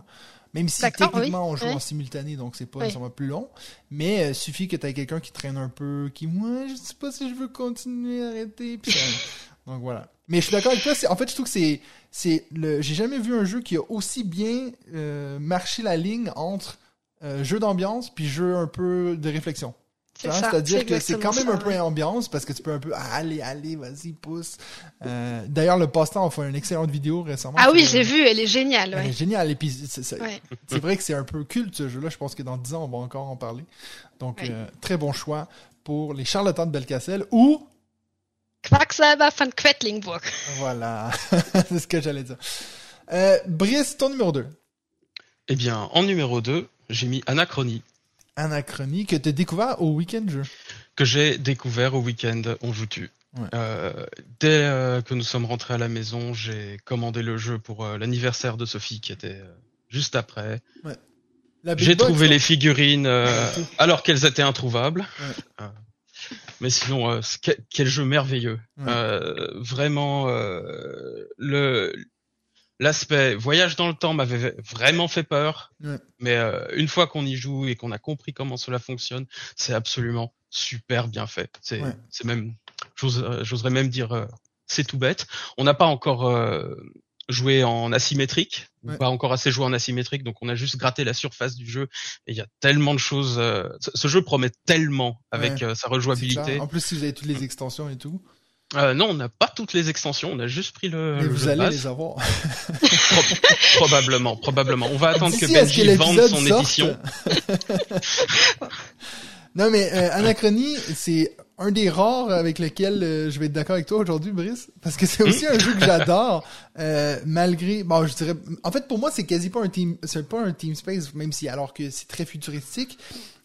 même si techniquement on joue en simultané, donc c'est pas nécessairement plus long. Mais euh, suffit que tu aies quelqu'un qui traîne un peu, qui moi je sais pas si je veux continuer, arrêter. donc voilà. Mais je suis d'accord avec toi. En fait, je trouve que c'est c'est le. J'ai jamais vu un jeu qui a aussi bien euh, marché la ligne entre euh, jeu d'ambiance puis jeu un peu de réflexion. C'est-à-dire que c'est quand même un peu ambiance parce que tu peux un peu ah, allez, allez, vas-y, pousse. Euh, D'ailleurs, le passe-temps a fait une excellente vidéo récemment. Ah oui, j'ai vu, elle est géniale. Elle est géniale. Et puis, c'est vrai que c'est un peu culte ce jeu-là. Je pense que dans 10 ans, on va encore en parler. Donc, euh, très bon choix pour les charlatans de Belcacel ou. Quacksalber von Quedlinburg. Voilà, c'est ce que j'allais dire. Euh, Brice, ton numéro 2. Eh bien, en numéro 2, j'ai mis Anachronie Anachronie que tu as découvert au week-end jeu. Que j'ai découvert au week-end On joue tu. Euh, dès euh, que nous sommes rentrés à la maison, j'ai commandé le jeu pour euh, l'anniversaire de Sophie qui était juste après. J'ai trouvé les figurines alors qu'elles étaient introuvables. mais sinon, quel, jeu merveilleux. vraiment, le L'aspect voyage dans le temps m'avait vraiment fait peur, mais euh, une fois qu'on y joue et qu'on a compris comment cela fonctionne, c'est absolument super bien fait. C'est c'est même, euh, j'oserais même dire, euh, c'est tout bête. On n'a pas encore joué en asymétrique, pas encore assez joué en asymétrique, donc on a juste gratté la surface du jeu. Et il y a tellement de choses. ce jeu promet tellement avec sa rejouabilité. En plus, si vous avez toutes les extensions et tout. Euh, non, on n'a pas toutes les extensions, on a juste pris le. Mais vous allez les avoir. probablement, probablement. On va attendre que Benji vende son édition. non, mais euh, Anachronie, c'est un des rares avec lesquels euh, je vais être d'accord avec toi aujourd'hui, Brice, parce que c'est aussi hmm? un jeu que j'adore, euh, malgré. Bon, je dirais. En fait, pour moi, c'est quasi pas un team, c'est pas un team space, même si alors que c'est très futuristique.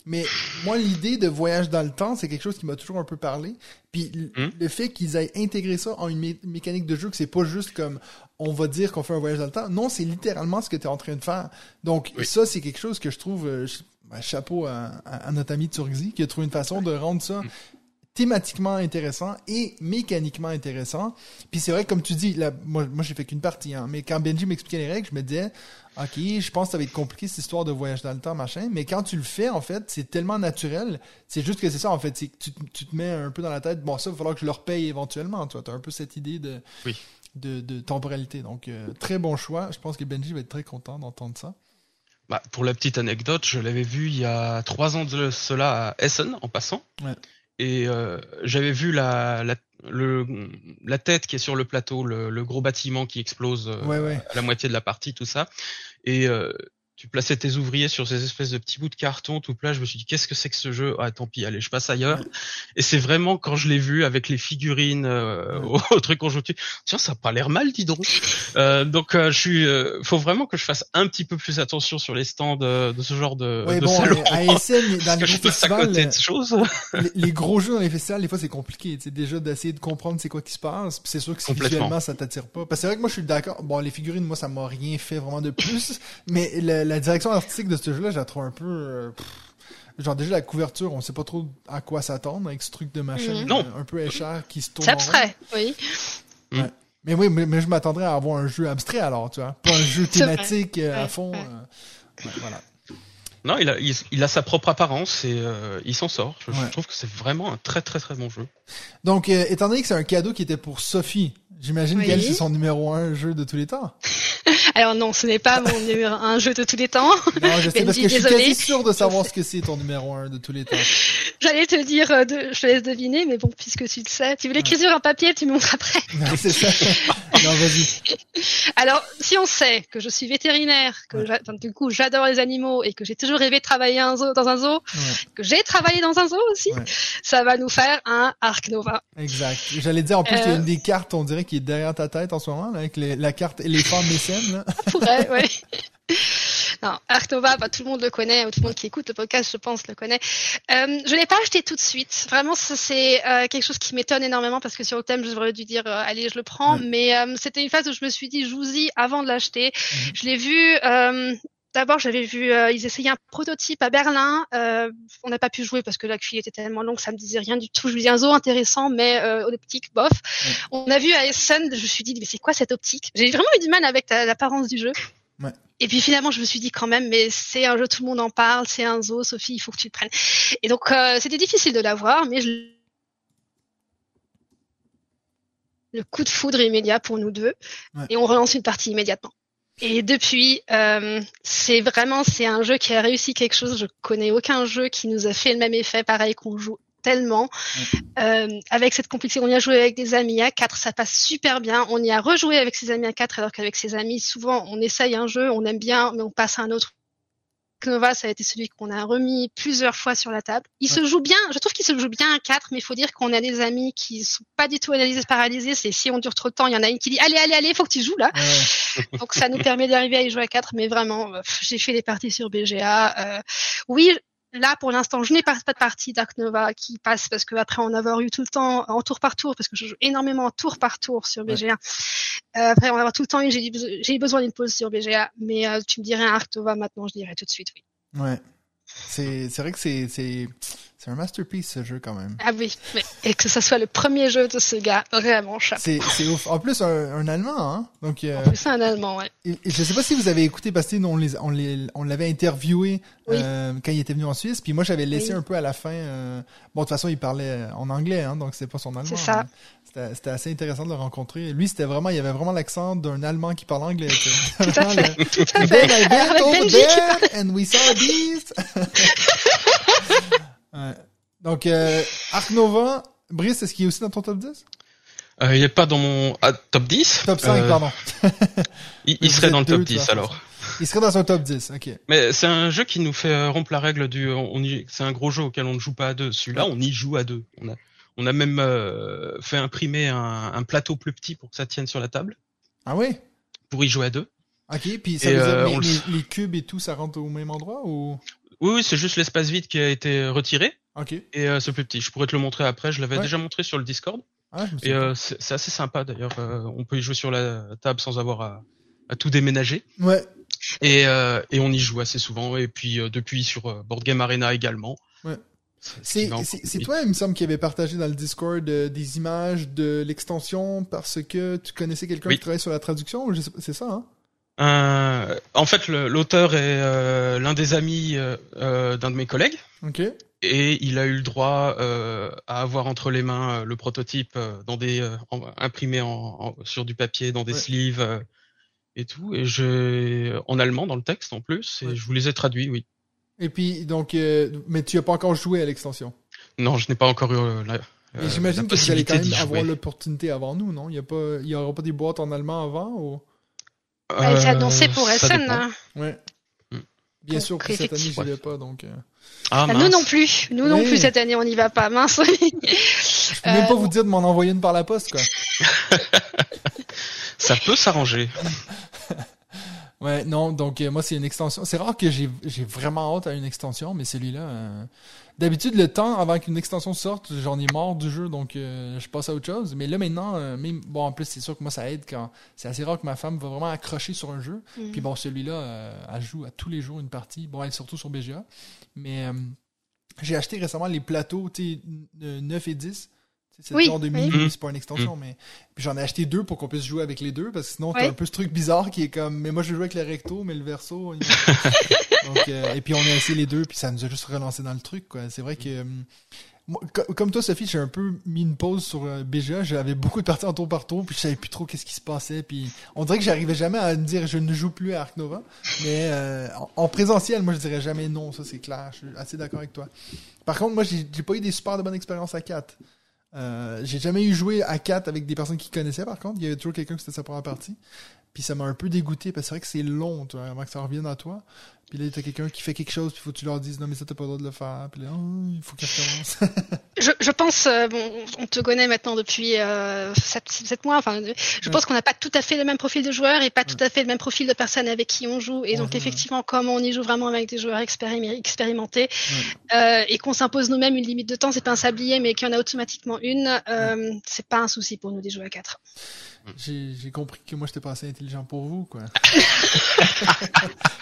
Mais moi, l'idée de voyage dans le temps, c'est quelque chose qui m'a toujours un peu parlé. Puis hmm? le fait qu'ils aient intégré ça en une mécanique de jeu, que c'est pas juste comme on va dire qu'on fait un voyage dans le temps. Non, c'est littéralement ce que tu es en train de faire. Donc ça, c'est quelque chose que je trouve euh, ben, chapeau à, à, notre ami Turgzi qui a trouvé une façon de rendre ça hmm. Thématiquement intéressant et mécaniquement intéressant. Puis c'est vrai, comme tu dis, là, moi, moi j'ai fait qu'une partie, hein, mais quand Benji m'expliquait les règles, je me disais, OK, je pense que ça va être compliqué cette histoire de voyage dans le temps, machin. Mais quand tu le fais, en fait, c'est tellement naturel. C'est juste que c'est ça, en fait. C'est que tu, tu, te mets un peu dans la tête, bon, ça, il va falloir que je leur paye éventuellement. Tu as un peu cette idée de, de, de, temporalité. Donc, euh, très bon choix. Je pense que Benji va être très content d'entendre ça. Bah, pour la petite anecdote, je l'avais vu il y a trois ans de cela à Essen, en passant. Ouais. Et euh, j'avais vu la, la, le, la tête qui est sur le plateau, le, le gros bâtiment qui explose euh, à la moitié de la partie, tout ça. Et euh, tu plaçais tes ouvriers sur ces espèces de petits bouts de carton tout plat. Je me suis dit qu'est-ce que c'est que ce jeu? Ah tant pis, allez, je passe ailleurs. Et c'est vraiment quand je l'ai vu avec les figurines euh, au, truc qu'on joue tiens ça a pas l'air mal, dis donc. euh, donc euh, je suis, euh, faut vraiment que je fasse un petit peu plus attention sur les stands de, de ce genre de, ouais, de bon, salon. À dans les festivals, de choses. les, les, gros jeux dans les festivals, des fois c'est compliqué. C'est déjà d'essayer de comprendre c'est quoi qui se passe. C'est sûr que si visuellement ça t'attire pas. Parce que c'est vrai que moi je suis d'accord. Bon, les figurines, moi ça m'a rien fait vraiment de plus, mais la, la direction artistique de ce jeu-là, je la trouve un peu. Euh, genre déjà la couverture, on sait pas trop à quoi s'attendre avec ce truc de machin mmh. un peu échar qui se tourne. C'est abstrait, oui. Ouais. Mais oui, mais, mais je m'attendrais à avoir un jeu abstrait alors, tu vois, pas un jeu thématique euh, à fond. Euh, voilà. Non, il a, il, il, a sa propre apparence et euh, il s'en sort. Je, ouais. je, trouve que c'est vraiment un très très très bon jeu. Donc, euh, étant donné que c'est un cadeau qui était pour Sophie, j'imagine oui. qu'elle c'est son numéro un jeu de tous les temps. Alors non, ce n'est pas mon numéro un jeu de tous les temps. Non, je sais parce que je suis quasi sûr de savoir ce que c'est ton numéro un de tous les temps. J'allais te dire, euh, de, je te laisse deviner, mais bon, puisque tu le sais, tu veux l'écrire sur un papier, tu me montres après. Non, c'est ça. non, vas-y. Alors, si on sait que je suis vétérinaire, que ouais. enfin, du coup j'adore les animaux et que j'ai toujours rêvé de travailler un zoo, dans un zoo, ouais. que j'ai travaillé dans un zoo aussi, ouais. ça va nous faire un Arc Nova. Exact. J'allais dire en plus, euh... il y a une des cartes, on dirait, qui est derrière ta tête en ce moment, là, avec les, la carte éléphant mécène. Là? Pourrait, oui. Non, bah, tout le monde le connaît, tout le monde qui écoute le podcast, je pense, le connaît. Euh, je l'ai pas acheté tout de suite. Vraiment, c'est euh, quelque chose qui m'étonne énormément parce que sur le thème, j'aurais dû dire, euh, allez, je le prends. Ouais. Mais euh, c'était une phase où je me suis dit, joue-y avant de l'acheter. Mmh. Je l'ai vu. D'abord, j'avais vu, euh, ils essayaient un prototype à Berlin. Euh, on n'a pas pu jouer parce que la cuille était tellement longue, ça me disait rien du tout. Je me dis un zoo intéressant, mais euh, optique, bof. Ouais. On a vu à Essen, je me suis dit, mais c'est quoi cette optique? J'ai vraiment eu du mal avec l'apparence du jeu. Ouais. Et puis finalement, je me suis dit quand même, mais c'est un jeu, tout le monde en parle, c'est un zoo, Sophie, il faut que tu le prennes. Et donc, euh, c'était difficile de l'avoir, mais je... le coup de foudre immédiat pour nous deux, ouais. et on relance une partie immédiatement. Et depuis, euh, c'est vraiment c'est un jeu qui a réussi quelque chose. Je connais aucun jeu qui nous a fait le même effet, pareil qu'on joue tellement. Euh, avec cette complexité, on y a joué avec des amis à quatre, ça passe super bien. On y a rejoué avec ses amis à quatre, alors qu'avec ses amis, souvent, on essaye un jeu, on aime bien, mais on passe à un autre. Nova, ça a été celui qu'on a remis plusieurs fois sur la table. Il ouais. se joue bien, je trouve qu'il se joue bien à quatre, mais il faut dire qu'on a des amis qui sont pas du tout analysés paralysés. C'est si on dure trop de temps, il y en a une qui dit allez, allez, allez, faut que tu joues là. Ouais. Donc ça nous permet d'arriver à y jouer à quatre, mais vraiment, j'ai fait des parties sur BGA. Euh, oui, Là, pour l'instant, je n'ai pas, pas de partie Dark Nova qui passe parce que après en avoir eu tout le temps en tour par tour, parce que je joue énormément en tour par tour sur BGA. Ouais. Euh, après en avoir tout le temps eu, j'ai eu besoin d'une pause sur BGA. Mais euh, tu me dirais un Arc Nova maintenant, je dirais tout de suite oui. Ouais. C'est vrai que c'est un masterpiece ce jeu quand même. Ah oui, mais et que ça soit le premier jeu de ce gars, vraiment chapeau. C'est c'est ouf. En plus un, un allemand hein. Donc euh, En plus un allemand, ouais. Et, et, je sais pas si vous avez écouté parce que on les on les on l'avait interviewé oui. euh, quand il était venu en Suisse, puis moi j'avais laissé oui. un peu à la fin euh... bon de toute façon il parlait en anglais hein, donc c'est pas son allemand. C'est ça. C'était assez intéressant de le rencontrer. Lui, c'était vraiment, il y avait vraiment l'accent d'un Allemand qui parle anglais. tout à fait. Le... Tout à fait. Then I went over there and we saw these. ouais. Donc, euh, Arc Nova, Brice, est-ce qu'il est aussi dans ton top 10 euh, Il n'est pas dans mon ah, top 10. Top 5, euh... pardon. il, il serait dans le top 10 alors. Il serait dans son top 10, ok. Mais c'est un jeu qui nous fait rompre la règle du. On y... C'est un gros jeu auquel on ne joue pas à deux. Celui-là, on y joue à deux. On a, on a même euh, fait imprimer un, un, plateau plus petit pour que ça tienne sur la table. Ah oui Pour y jouer à deux. Ok, puis ça veut dire, les, les, cubes et tout, ça rentre au même endroit ou? Oui, oui c'est juste l'espace vide qui a été retiré. Ok. Et euh, c'est plus petit. Je pourrais te le montrer après. Je l'avais ouais. déjà montré sur le Discord. Ah, et euh, c'est assez sympa d'ailleurs. Euh, on peut y jouer sur la table sans avoir à, à tout déménager. Ouais. Et, euh, et on y joue assez souvent. Et puis depuis sur Board Game Arena également. Ouais. C'est toi, il me semble, qui avait partagé dans le Discord euh, des images de l'extension parce que tu connaissais quelqu'un oui. qui travaillait sur la traduction. C'est ça, hein? Euh, En fait, l'auteur est euh, l'un des amis euh, d'un de mes collègues. Et il a eu le droit à avoir entre les mains le prototype dans des en, imprimé en, en, sur du papier dans des ouais. sleeves et tout. Et je en allemand dans le texte en plus. Et ouais. je vous les ai traduits, oui. Et puis, donc, euh, mais tu n'as pas encore joué à l'extension? Non, je n'ai pas encore eu euh, la. Euh, J'imagine que vous allez quand même avoir l'opportunité avant nous, non? Il y a pas, il y aura pas des boîtes en allemand avant ou? Euh, C'est annoncé pour SN. Hein. Ouais. Bien sûr, pour cette année, je vais pas, donc. Ah, ah nous non plus. Nous non plus cette année, on n'y va pas. Mince. je peux même pas vous dire de m'en envoyer une par la poste, quoi. Ça peut s'arranger. Ouais, non, donc euh, moi c'est une extension. C'est rare que j'ai vraiment hâte à une extension, mais celui-là, euh, d'habitude le temps avant qu'une extension sorte, j'en ai marre du jeu, donc euh, je passe à autre chose. Mais là maintenant, même bon en plus c'est sûr que moi ça aide quand c'est assez rare que ma femme va vraiment accrocher sur un jeu. Mm. Puis bon celui-là, elle joue à tous les jours une partie. Bon elle est surtout sur BGA, mais j'ai acheté récemment les plateaux, tu sais, 9 et 10 c'est oui, genre de mini, c'est pas une extension, mm. mais puis j'en ai acheté deux pour qu'on puisse jouer avec les deux, parce que sinon t'as un peu ce truc bizarre qui est comme, mais moi je joue avec le recto, mais le verso. Donc, euh, et puis on a essayé les deux, puis ça nous a juste relancé dans le truc, quoi. C'est vrai que euh, comme toi, Sophie, j'ai un peu mis une pause sur euh, BGA. J'avais beaucoup de parties en tour par tour, puis je savais plus trop qu'est-ce qui se passait. Puis on dirait que j'arrivais jamais à me dire je ne joue plus à Ark Nova. Mais en, présentiel, moi, je dirais jamais non. Ça, c'est clair. Je suis assez d'accord avec toi. Par contre, moi, j'ai pas eu des super de bonnes expériences à 4. Euh, j'ai jamais eu joué à 4 avec des personnes qui connaissaient par contre. Il y avait toujours quelqu'un qui c'était sa première partie. Puis ça m'a un peu dégoûté parce que c'est vrai que c'est long toi, avant que ça revienne à toi. Puis là, t'as quelqu'un qui fait quelque chose, puis faut que tu leur dises non mais ça t'as pas le droit de le faire. Puis là, oh, il faut qu'il recommence. je, je pense, euh, bon, on te connaît maintenant depuis euh, 7, mois. Enfin, je pense qu'on n'a pas tout à fait le même profil de joueurs et pas tout à fait le même profil de personnes avec qui on joue. Et donc effectivement, comme on y joue vraiment avec des joueurs expérimentés euh, et qu'on s'impose nous-mêmes une limite de temps, c'est pas un sablier, mais qu'il y en a automatiquement une, euh, c'est pas un souci pour nous de jouer à 4. J'ai compris que moi j'étais pas assez intelligent pour vous, quoi.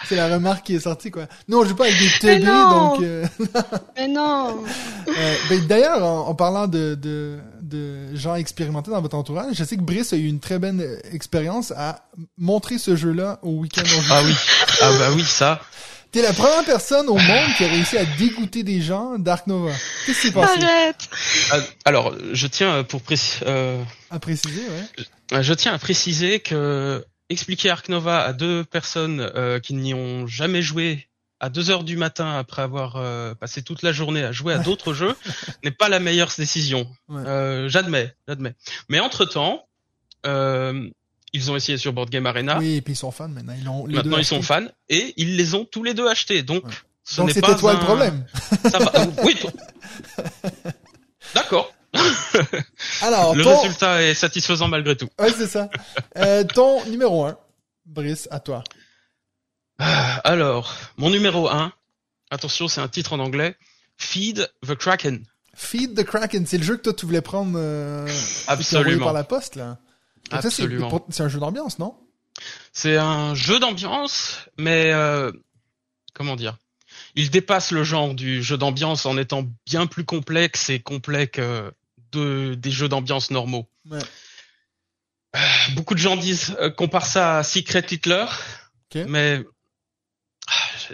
c'est la remarque qui est sortie, quoi. Non, je joue pas avec des teubés, donc. Euh... Mais non. Euh, ben, D'ailleurs, en, parlant de, de, de gens expérimentés dans votre entourage, je sais que Brice a eu une très bonne expérience à montrer ce jeu-là au week-end. Ah oui, ah bah oui, ça. T'es la première personne au monde qui a réussi à dégoûter des gens Dark Nova. Qu'est-ce qui s'est passé? Arrête. Euh, alors, je tiens pour préciser. Euh... À préciser, ouais. Euh, je tiens à préciser que expliquer Ark Nova à deux personnes euh, qui n'y ont jamais joué à 2 heures du matin après avoir euh, passé toute la journée à jouer à d'autres jeux n'est pas la meilleure décision. j'admets, j'admets. Mais entre temps, ils ont essayé sur Board Game Arena. Oui, et puis ils sont fans maintenant. Ils ont, maintenant ils sont fans et ils les ont tous les deux achetés. Donc, ce Donc c'était toi le problème. Ça va. oui. D'accord. Alors, le résultat est satisfaisant malgré tout. Ouais, c'est ça. Euh, ton numéro 1, Brice, à toi. Ah, alors, mon numéro 1, attention, c'est un titre en anglais, Feed the Kraken. Feed the Kraken, c'est le jeu que toi tu voulais prendre euh, Absolument. par la poste là. Absolument. C'est un jeu d'ambiance, non? C'est un jeu d'ambiance, mais euh, comment dire? Il dépasse le genre du jeu d'ambiance en étant bien plus complexe et complet que de, des jeux d'ambiance normaux. Ouais. Euh, beaucoup de gens disent euh, compare ça à Secret Hitler, mais ah,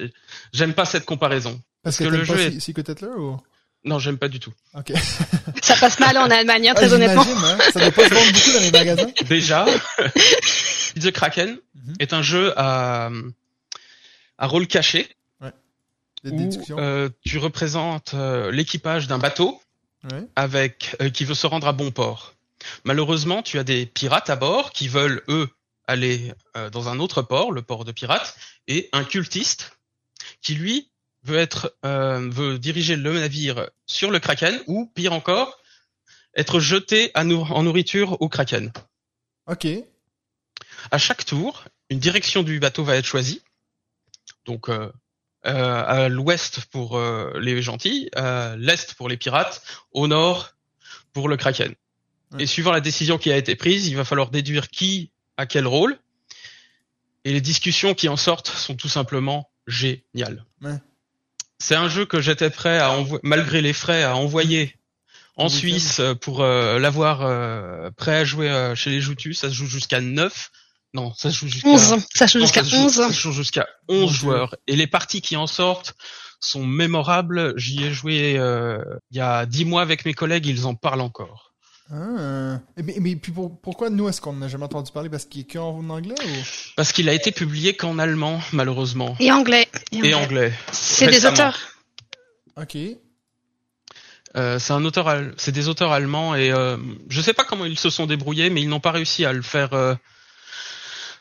j'aime pas cette comparaison. Parce, que, le jeu est... Secret Hitler ou? Non, j'aime pas du tout. Ok. ça passe mal en Allemagne, hein, très ah, honnêtement. Hein. Ça doit pas se vendre beaucoup dans les magasins. Déjà, The Kraken mhm. est un jeu à, à rôle caché. Ouais. Où, euh, tu représentes euh, l'équipage d'un bateau avec euh, qui veut se rendre à bon port. Malheureusement, tu as des pirates à bord qui veulent eux aller euh, dans un autre port, le port de pirates, et un cultiste qui lui veut être euh, veut diriger le navire sur le Kraken ou pire encore être jeté à en nourriture au Kraken. Ok. À chaque tour, une direction du bateau va être choisie. Donc euh, à l'ouest pour euh, les gentils, à l'est pour les pirates, au nord pour le Kraken. Et suivant la décision qui a été prise, il va falloir déduire qui a quel rôle. Et les discussions qui en sortent sont tout simplement géniales. C'est un jeu que j'étais prêt à malgré les frais à envoyer en Suisse pour euh, l'avoir prêt à jouer chez les Joutus. Ça se joue jusqu'à 9 non, ça joue jusqu'à 11. Ça joue jusqu'à 11. Ça joue jusqu'à 11 joueurs. Et les parties qui en sortent sont mémorables. J'y ai joué euh, il y a 10 mois avec mes collègues, ils en parlent encore. Ah. Mais, mais puis pourquoi nous est-ce qu'on n'a jamais entendu parler? Parce qu'il est qu'en anglais ou? Parce qu'il a été publié qu'en allemand malheureusement. Et anglais. Et, anglais. C'est des auteurs. Ok. Euh, c'est un auteur, c'est des auteurs allemands et euh, je sais pas comment ils se sont débrouillés, mais ils n'ont pas réussi à le faire euh,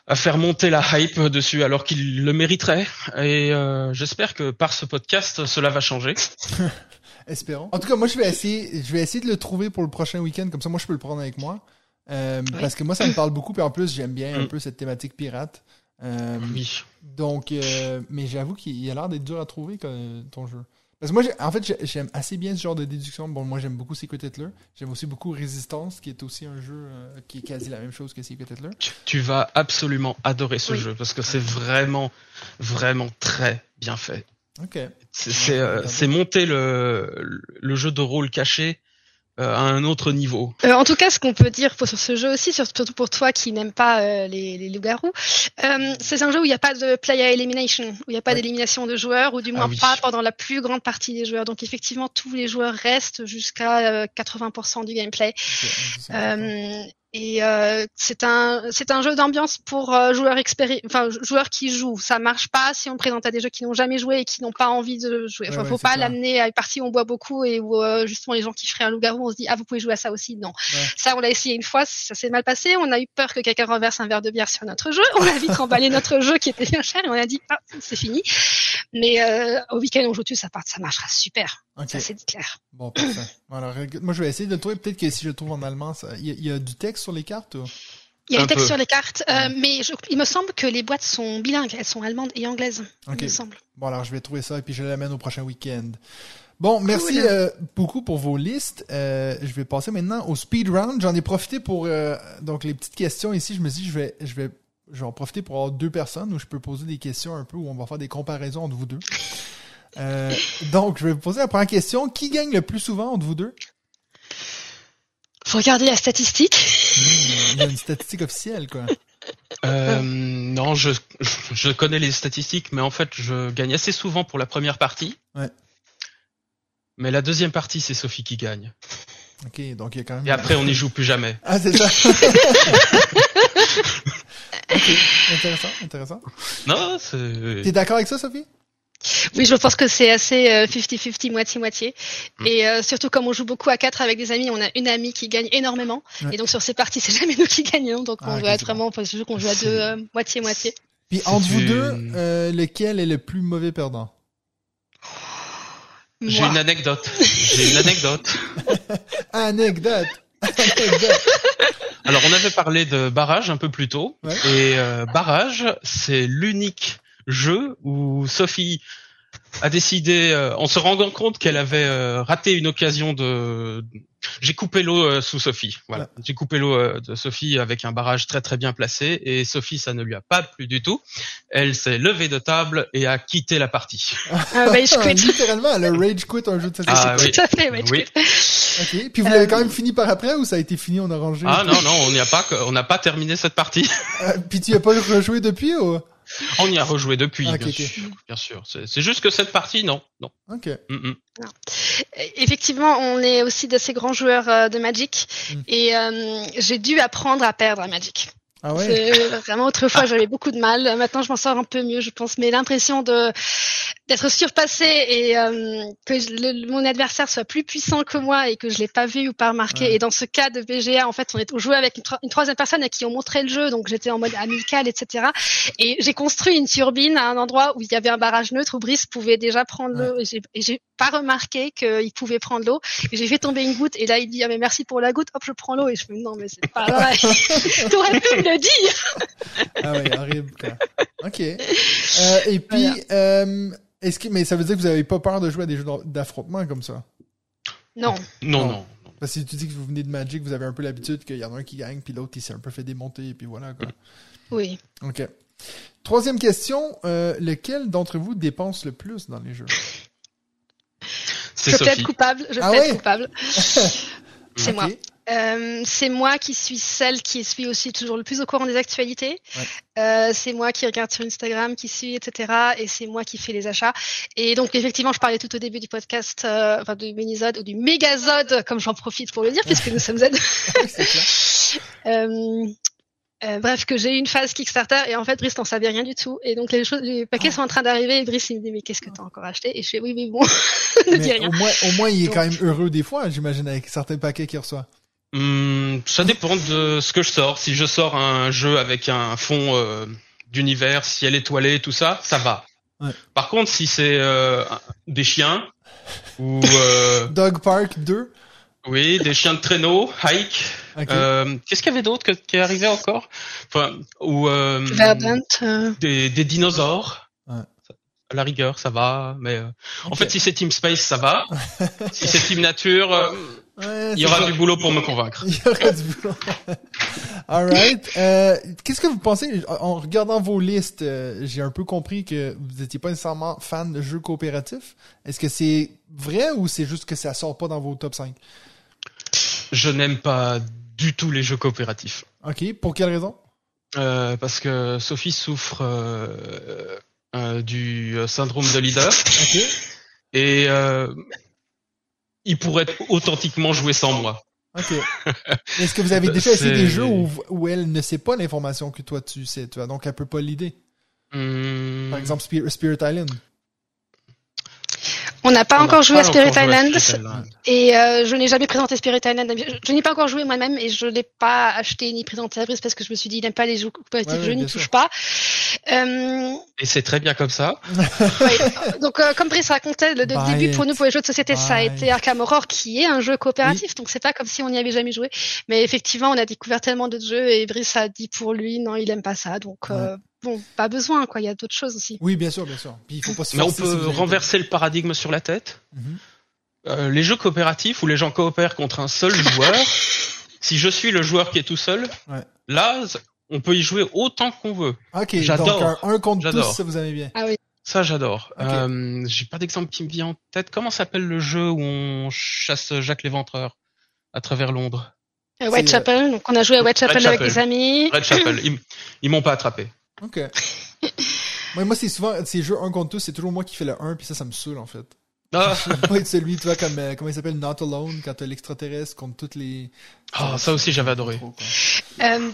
à faire monter la hype dessus alors qu'il le mériterait. Et euh, j'espère que par ce podcast, cela va changer. Espérons. En tout cas, moi, je vais essayer, je vais essayer de le trouver pour le prochain week-end. Comme ça, moi, je peux le prendre avec moi. Euh, Parce que moi, ça me parle beaucoup. Puis en plus, j'aime bien un mm. peu cette thématique pirate. Euh, oui. Donc, euh, mais j'avoue qu'il a l'air d'être dur à trouver ton jeu. Parce que moi, en fait, j'aime assez bien ce genre de déduction. Bon, moi, j'aime beaucoup Secret Hitler. J'aime aussi beaucoup Resistance, qui est aussi un jeu euh, qui est quasi la même chose que Secret Hitler. Tu, vas absolument adorer ce jeu parce que c'est vraiment, vraiment très bien fait. Ok. C'est euh, monter le, le jeu de rôle caché euh, à un autre niveau. Euh, en tout cas, ce qu'on peut dire pour, sur ce jeu aussi, surtout pour toi qui n'aime pas euh, les, les loups-garous, euh, c'est un jeu où il n'y a pas de player elimination, où il n'y a pas d'élimination de joueurs, ou du moins ah pas pendant la plus grande partie des joueurs. Donc effectivement, tous les joueurs restent jusqu'à 80% du gameplay. Et euh, c'est un c'est un jeu d'ambiance pour euh, joueurs expéri enfin joueurs qui jouent. Ça marche pas si on présente à des jeux qui n'ont jamais joué et qui n'ont pas envie de jouer. Enfin, faut pas l'amener à une partie où on boit beaucoup et où euh, justement les gens qui feraient un loup-garou, on se dit ah vous pouvez jouer à ça aussi. Non, ça on l'a essayé une fois, ça s'est mal passé. On a eu peur que quelqu'un renverse un verre de bière sur notre jeu. On a vite emballé notre jeu qui était bien cher et on a dit ah c'est fini. Mais euh, au week-end on joue dessus, ça part, ça marchera super. Ça c'est clair. Bon parfait. Alors, moi je vais essayer de trouver peut-être que si je le trouve en allemand, il y, a du texte sur les cartes Il y a du texte sur les cartes, euh, mais il me semble que les boîtes sont bilingues, elles sont allemandes et anglaises, il me semble. Bon, alors je vais trouver ça et puis je l'amène au prochain week-end. Bon, merci euh, beaucoup pour vos listes. Euh, je vais passer maintenant au speed round. J'en ai profité pour donc les petites questions ici. Je me suis dit, je vais, je vais, je vais en profiter pour avoir deux personnes où je peux poser des questions un peu où on va faire des comparaisons entre vous deux. Donc, je vais vous poser la première question. Qui gagne le plus souvent entre vous deux? Faut regarder la statistique. Hmm, il y a une statistique officielle, quoi. Euh, non, je, je connais les statistiques, mais en fait, je gagne assez souvent pour la première partie. Ouais. Mais la deuxième partie, c'est Sophie qui gagne. Ok, donc il y a quand même. Et après, on n'y joue plus jamais. Ah, c'est ça. ok, intéressant, intéressant. Non, c'est. T'es d'accord avec ça, Sophie? Oui, je pense que c'est assez 50-50, euh, moitié-moitié. Mm. Et euh, surtout, comme on joue beaucoup à quatre avec des amis, on a une amie qui gagne énormément. Et donc, sur ces parties, c'est jamais nous qui gagnons. Donc, on ah, doit être vraiment, parce que qu'on joue à deux, euh, moitié-moitié. Puis, entre vous deux, lequel est le plus mauvais perdant? J'ai une anecdote. J'ai une anecdote. anecdote. Alors, on avait parlé de barrage un peu plus tôt. Et barrage, c'est l'unique jeu où Sophie a décidé, euh, en se rendant compte qu'elle avait euh, raté une occasion de, j'ai coupé l'eau euh, sous Sophie. Voilà, j'ai coupé l'eau de Sophie avec un barrage très très bien placé et Sophie ça ne lui a pas plu du tout. Elle s'est levée de table et a quitté la partie. Ah, rage quit. Littéralement, elle a rage quit un jeu de société. Ah, oui. Tout à fait, oui. Ok. Puis vous l'avez quand même fini par après ou ça a été fini en arrangé Ah non non, on n'y a pas, on n'a pas terminé cette partie. puis tu as pas rejoué depuis ou? on y a rejoué depuis, ah, bien, sûr. C'est juste que cette partie, non, non. Ok. Mm, mm. Effectivement, on est aussi d'assez grands joueurs euh, de Magic mm. et euh, j'ai dû apprendre à perdre à Magic. Ah ouais. Vraiment, autrefois, j'avais beaucoup de mal. Maintenant, je m'en sors un peu mieux, je pense. Mais l'impression de d'être surpassé et euh, que mon adversaire soit plus puissant que moi et que je l'ai pas vu ou pas remarqué. Et dans ce cas de BGA, en fait, on est joué avec une, troisième personne à qui on montrait le jeu, donc j'étais en mode amical, etc. Et j'ai construit une turbine à un endroit où il y avait un barrage neutre où Brice pouvait déjà prendre l'eau. Et j'ai pas remarqué qu'il pouvait prendre l'eau. Et j'ai fait tomber une goutte. Et là, il dit ah mais merci pour la goutte. Hop, je prends l'eau. Et je me dis non mais c'est pas vrai. T'aurais pu me le dire. ah oui, horrible. Quoi. Ok. Euh, et puis. Euh, est-ce que, mais ça veut dire que vous n'avez pas peur de jouer à des jeux d'affrontement comme ça? Non. Non, non. Parce que tu dis que vous venez de Magic, vous avez un peu l'habitude qu'il y en a un qui gagne, puis l'autre qui s'est un peu fait démonter, et puis voilà. Quoi. Oui. Ok. Troisième question, euh, lequel d'entre vous dépense le plus dans les jeux? C'est je peux être coupable, je ah peux être coupable. C'est moi. Euh, c'est moi qui suis celle qui suis aussi toujours le plus au courant des actualités. Euh, c'est moi qui regarde sur Instagram, qui suit, etc. Et c'est moi qui fais les achats. Et donc effectivement, je parlais tout au début du podcast, euh, enfin du Minizode ou du Megazode, comme j'en profite pour le dire, puisque nous sommes Z. euh, bref, que j'ai eu une phase Kickstarter et en fait Brice n'en savait rien du tout et donc les choses, les paquets sont en train d'arriver et Brice il me dit mais qu'est-ce que t'as encore acheté? Et je fais oui mais bon, ne dis rien. Au moins, au moins il est quand même heureux des fois, j'imagine avec certains paquets qu'il reçoit. Hmm, ça dépend de ce que je sors. Si je sors un jeu avec un fond euh, d'univers, ciel étoilé, tout ça, ça va. Ouais. Par contre, si c'est euh, des chiens ou euh, Dog Park 2. oui, des chiens de traîneau, hike. Euh, Qu'est-ce qu'il y avait d'autre qui est arrivé encore? Enfin, ou euh, Verdant. euh, des, des dinosaures. Ouais. À la rigueur, ça va. Mais euh, en fait, si c'est Team Space, ça va. si c'est Team Nature, euh, Ouais, il y aura ça. du boulot pour me convaincre. Il y aura du boulot. Alright. Euh, Qu'est-ce que vous pensez? En regardant vos listes euh, J'ai un peu compris que vous n'étiez pas nécessairement fan de jeux coopératifs. Est-ce que c'est vrai ou c'est juste que ça sort pas dans vos top 5 Je n'aime pas du tout les jeux coopératifs. Ok. Pour quelle raison? Euh, parce que Sophie souffre euh, euh, du syndrome de leader Ok. et euh, il pourrait authentiquement jouer sans moi. Ok. Est-ce que vous avez déjà essayé des jeux où, où elle ne sait pas l'information que toi tu sais, tu vois, donc elle peut pas l'idée. Hmm, Par exemple, Spirit, Spirit Island. On n'a pas encore joué à pas Spirit encore joué à Island. Spirit Island. Et euh, je n'ai jamais présenté Spirit Island. Je, je n'y ai pas encore joué moi-même et je l'ai pas acheté ni présenté à Brice parce que je me suis dit il n'aime pas les jeux coopératifs, Ouais, ouais, je n'y touche sûr. pas. Euh, Et c'est très bien comme ça. ouais. Donc euh, comme Brice racontait, le, début it. pour nous pour les jeux de société, ça a été Arkham Horror qui est un jeu coopératif. Donc c'est pas comme si on n'y avait jamais joué. Mais effectivement, on a découvert tellement de jeux et Brice a dit pour lui non, il aime pas ça. Donc euh, bon, pas besoin quoi. Il y a d'autres choses aussi. Oui, bien sûr, bien sûr. Puis il faut pas se Mais on peut renverser le paradigme sur la tête. Mhm. Euh, les jeux coopératifs où les gens coopèrent contre un seul joueur, si je suis le joueur qui est tout seul, Ouais. là, on peut y jouer autant qu'on veut. Ok, J'adore. donc un, un contre tous, ça vous aimez bien. Ah oui. Ça, j'adore. Euh, J'ai pas d'exemple qui me vient en tête. Comment s'appelle le jeu où on chasse Jacques l'Éventreur à travers Londres? Euh, Whitechapel. Donc on a joué à Whitechapel avec Whitechapel. des amis. Red Chapel. Ils, ils m'ont pas attrapé. Ok. moi, moi c'est souvent, ces jeux un contre tous, c'est toujours moi qui fais le 1, puis ça, ça me saoule, en fait. Ah, être celui, tu vois, comme, euh, comment il s'appelle, Not Alone, quand t'as l'extraterrestre contre toutes les... Ah, ça aussi, j'avais adoré. Trop. Euh,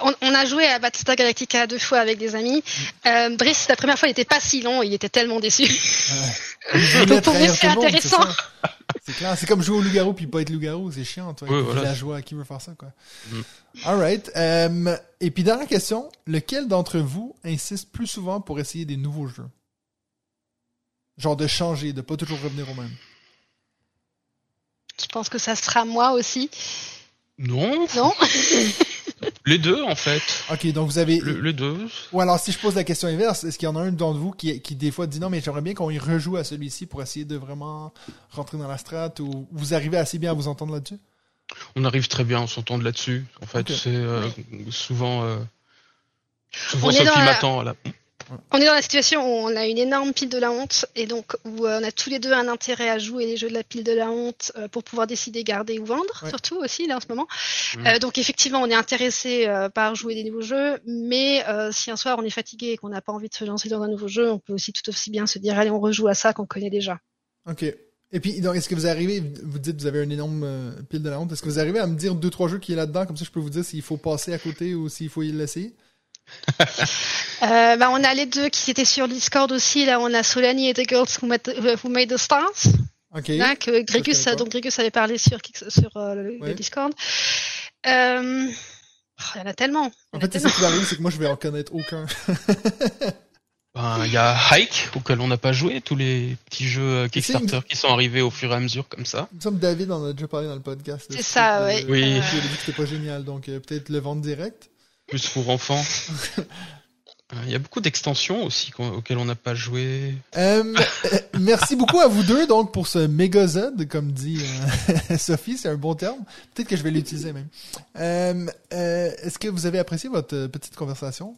on, on a joué à Battlestar Galactica deux fois avec des amis. Euh, Brice, la première fois, il était pas si long, il était tellement déçu. Ouais. Donc, pour lui, trahir c'est monde, intéressant. C'est clair, c'est comme jouer au loup-garou puis pas être loup-garou, c'est chiant, toi. Oui, voilà. La joie, qui veut faire ça, quoi. Mm. Alright. Euh, et puis, dernière question, lequel d'entre vous insiste plus souvent pour essayer des nouveaux jeux? Genre de changer, de pas toujours revenir au même. Je pense que ça sera moi aussi? Non, Non? les deux en fait. Ok, donc vous avez... Le- les deux. Ou alors, si je pose la question inverse, est-ce qu'il y en a un d'entre vous qui, qui des fois dit non, mais j'aimerais bien qu'on y rejoue à celui-ci pour essayer de vraiment rentrer dans la strate ou vous arrivez assez bien à vous entendre là-dessus? On arrive très bien, on s'entend là-dessus. En fait, c'est euh, souvent. Euh, souvent On Sophie la- m'attend. là. On est dans la situation où on a une énorme pile de la honte et donc où euh, on a tous les deux un intérêt à jouer les jeux de la pile de la honte euh, pour pouvoir décider garder ou vendre, Ouais. surtout aussi là en ce moment. Mhm. Euh, donc effectivement, on est intéressé par jouer des nouveaux jeux, mais si un soir on est fatigué et qu'on n'a pas envie de se lancer dans un nouveau jeu, on peut aussi tout aussi bien se dire allez, on rejoue à ça qu'on connaît déjà. Ok. Et puis, donc, est-ce que vous arrivez, vous dites que vous avez une énorme pile de la honte, est-ce que vous arrivez à me dire deux, trois jeux qui est là-dedans, comme ça je peux vous dire s'il faut passer à côté ou s'il faut y laisser? Euh, bah, on a les deux qui étaient sur Discord aussi. Là, on a Solani et The Girls Who Made, Who Made the Stars. Ok. Là, que Grégus, je connais pas. donc Grégus avait parlé sur, euh, le. Discord. Euh, oh, Il y en a tellement. En a fait, c'est ça qui va arriver, c'est que moi je vais en connaître aucun. Ben, Il y a Hike, auquel on n'a pas joué, tous les petits jeux Kickstarter qui sont arrivés au fur et à mesure comme ça. Il me semble David en a déjà parlé dans le podcast. C'est ça, ouais. Oui. Il a dit que c'était pas génial, donc euh, peut-être le vendre direct. Plus pour enfants. Euh, Il y a beaucoup d'extensions aussi auxquelles on n'a pas joué. Euh, euh, merci beaucoup à vous deux donc pour ce Megazord, comme dit Sophie, c'est un bon terme. Peut-être que je vais l'utiliser même. Est-ce que vous avez apprécié votre petite conversation?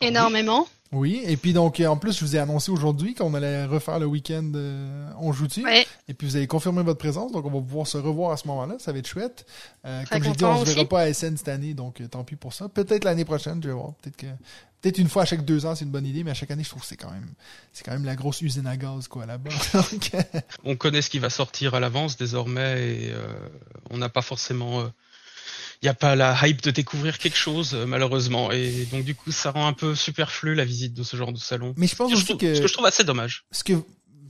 Énormément. Oui, et puis donc euh, en plus je vous ai annoncé aujourd'hui qu'on allait refaire le week-end euh, On joue-tu Ouais. et puis vous avez confirmé votre présence donc on va pouvoir se revoir à ce moment-là, ça va être chouette. Euh, comme j'ai dit, on se verra pas à SN cette année donc euh, tant pis pour ça. Peut-être l'année prochaine, je vais voir. Peut-être que peut-être une fois à chaque deux ans c'est une bonne idée, mais à chaque année je trouve que c'est quand même c'est quand même la grosse usine à gaz quoi là-bas. Donc, euh, On connaît ce qui va sortir à l'avance désormais et euh, on n'a pas forcément. Il n'y a pas la hype de découvrir quelque chose euh, malheureusement et donc du coup ça rend un peu superflu la visite de ce genre de salon. mais je pense Ce que aussi ce que je trouve assez dommage. ce que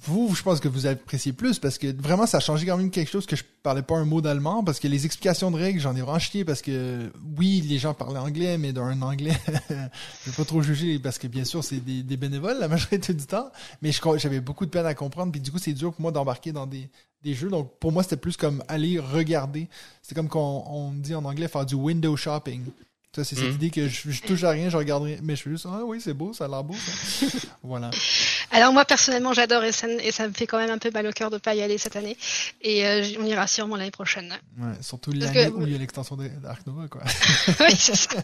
vous, je pense que vous appréciez plus parce que vraiment, ça a changé quand même quelque chose que je parlais pas un mot d'allemand parce que les explications de règles, j'en ai vraiment chié parce que oui, les gens parlaient anglais, mais d'un anglais, je vais pas trop juger parce que bien sûr, c'est des, des, bénévoles la majorité du temps, mais j'avais beaucoup de peine à comprendre puis du coup, c'est dur pour moi d'embarquer dans des, des jeux. Donc pour moi, c'était plus comme aller regarder. C'est comme qu'on on dit en anglais faire du window shopping. Ça, c'est cette mm. idée que je, je, touche à rien, je regarderai, mais je fais juste, ah oui, c'est beau, ça a l'air beau, ça. voilà. Alors, moi, personnellement, j'adore et ça, et ça me fait quand même un peu mal au cœur de pas y aller cette année. Et euh, on ira sûrement l'année prochaine. Ouais, surtout l'année où il y a l'extension d'Ark Nova, quoi. oui, c'est ça.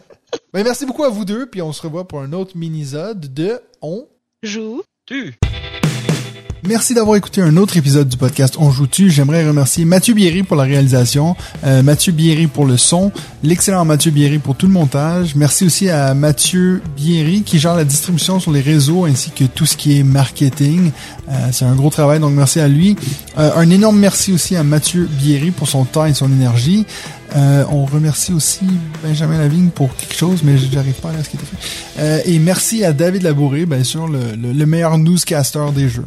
Ben, merci beaucoup à vous deux, puis on se revoit pour un autre mini-zode de On joue. Tu. Merci d'avoir écouté un autre épisode du podcast On joue-tu? J'aimerais remercier Mathieu Bierry pour la réalisation, euh, Mathieu Bierry pour le son, l'excellent Mathieu Bierry pour tout le montage. Merci aussi à Mathieu Bierry qui gère la distribution sur les réseaux ainsi que tout ce qui est marketing. Euh, c'est un gros travail, donc merci à lui. Euh, un énorme merci aussi à Mathieu Bierry pour son temps et son énergie. on remercie aussi Benjamin Lavigne pour quelque chose, mais j'arrive pas à ce qui était fait. et merci à David Labouré, bien sûr, le, le meilleur newscaster des jeux.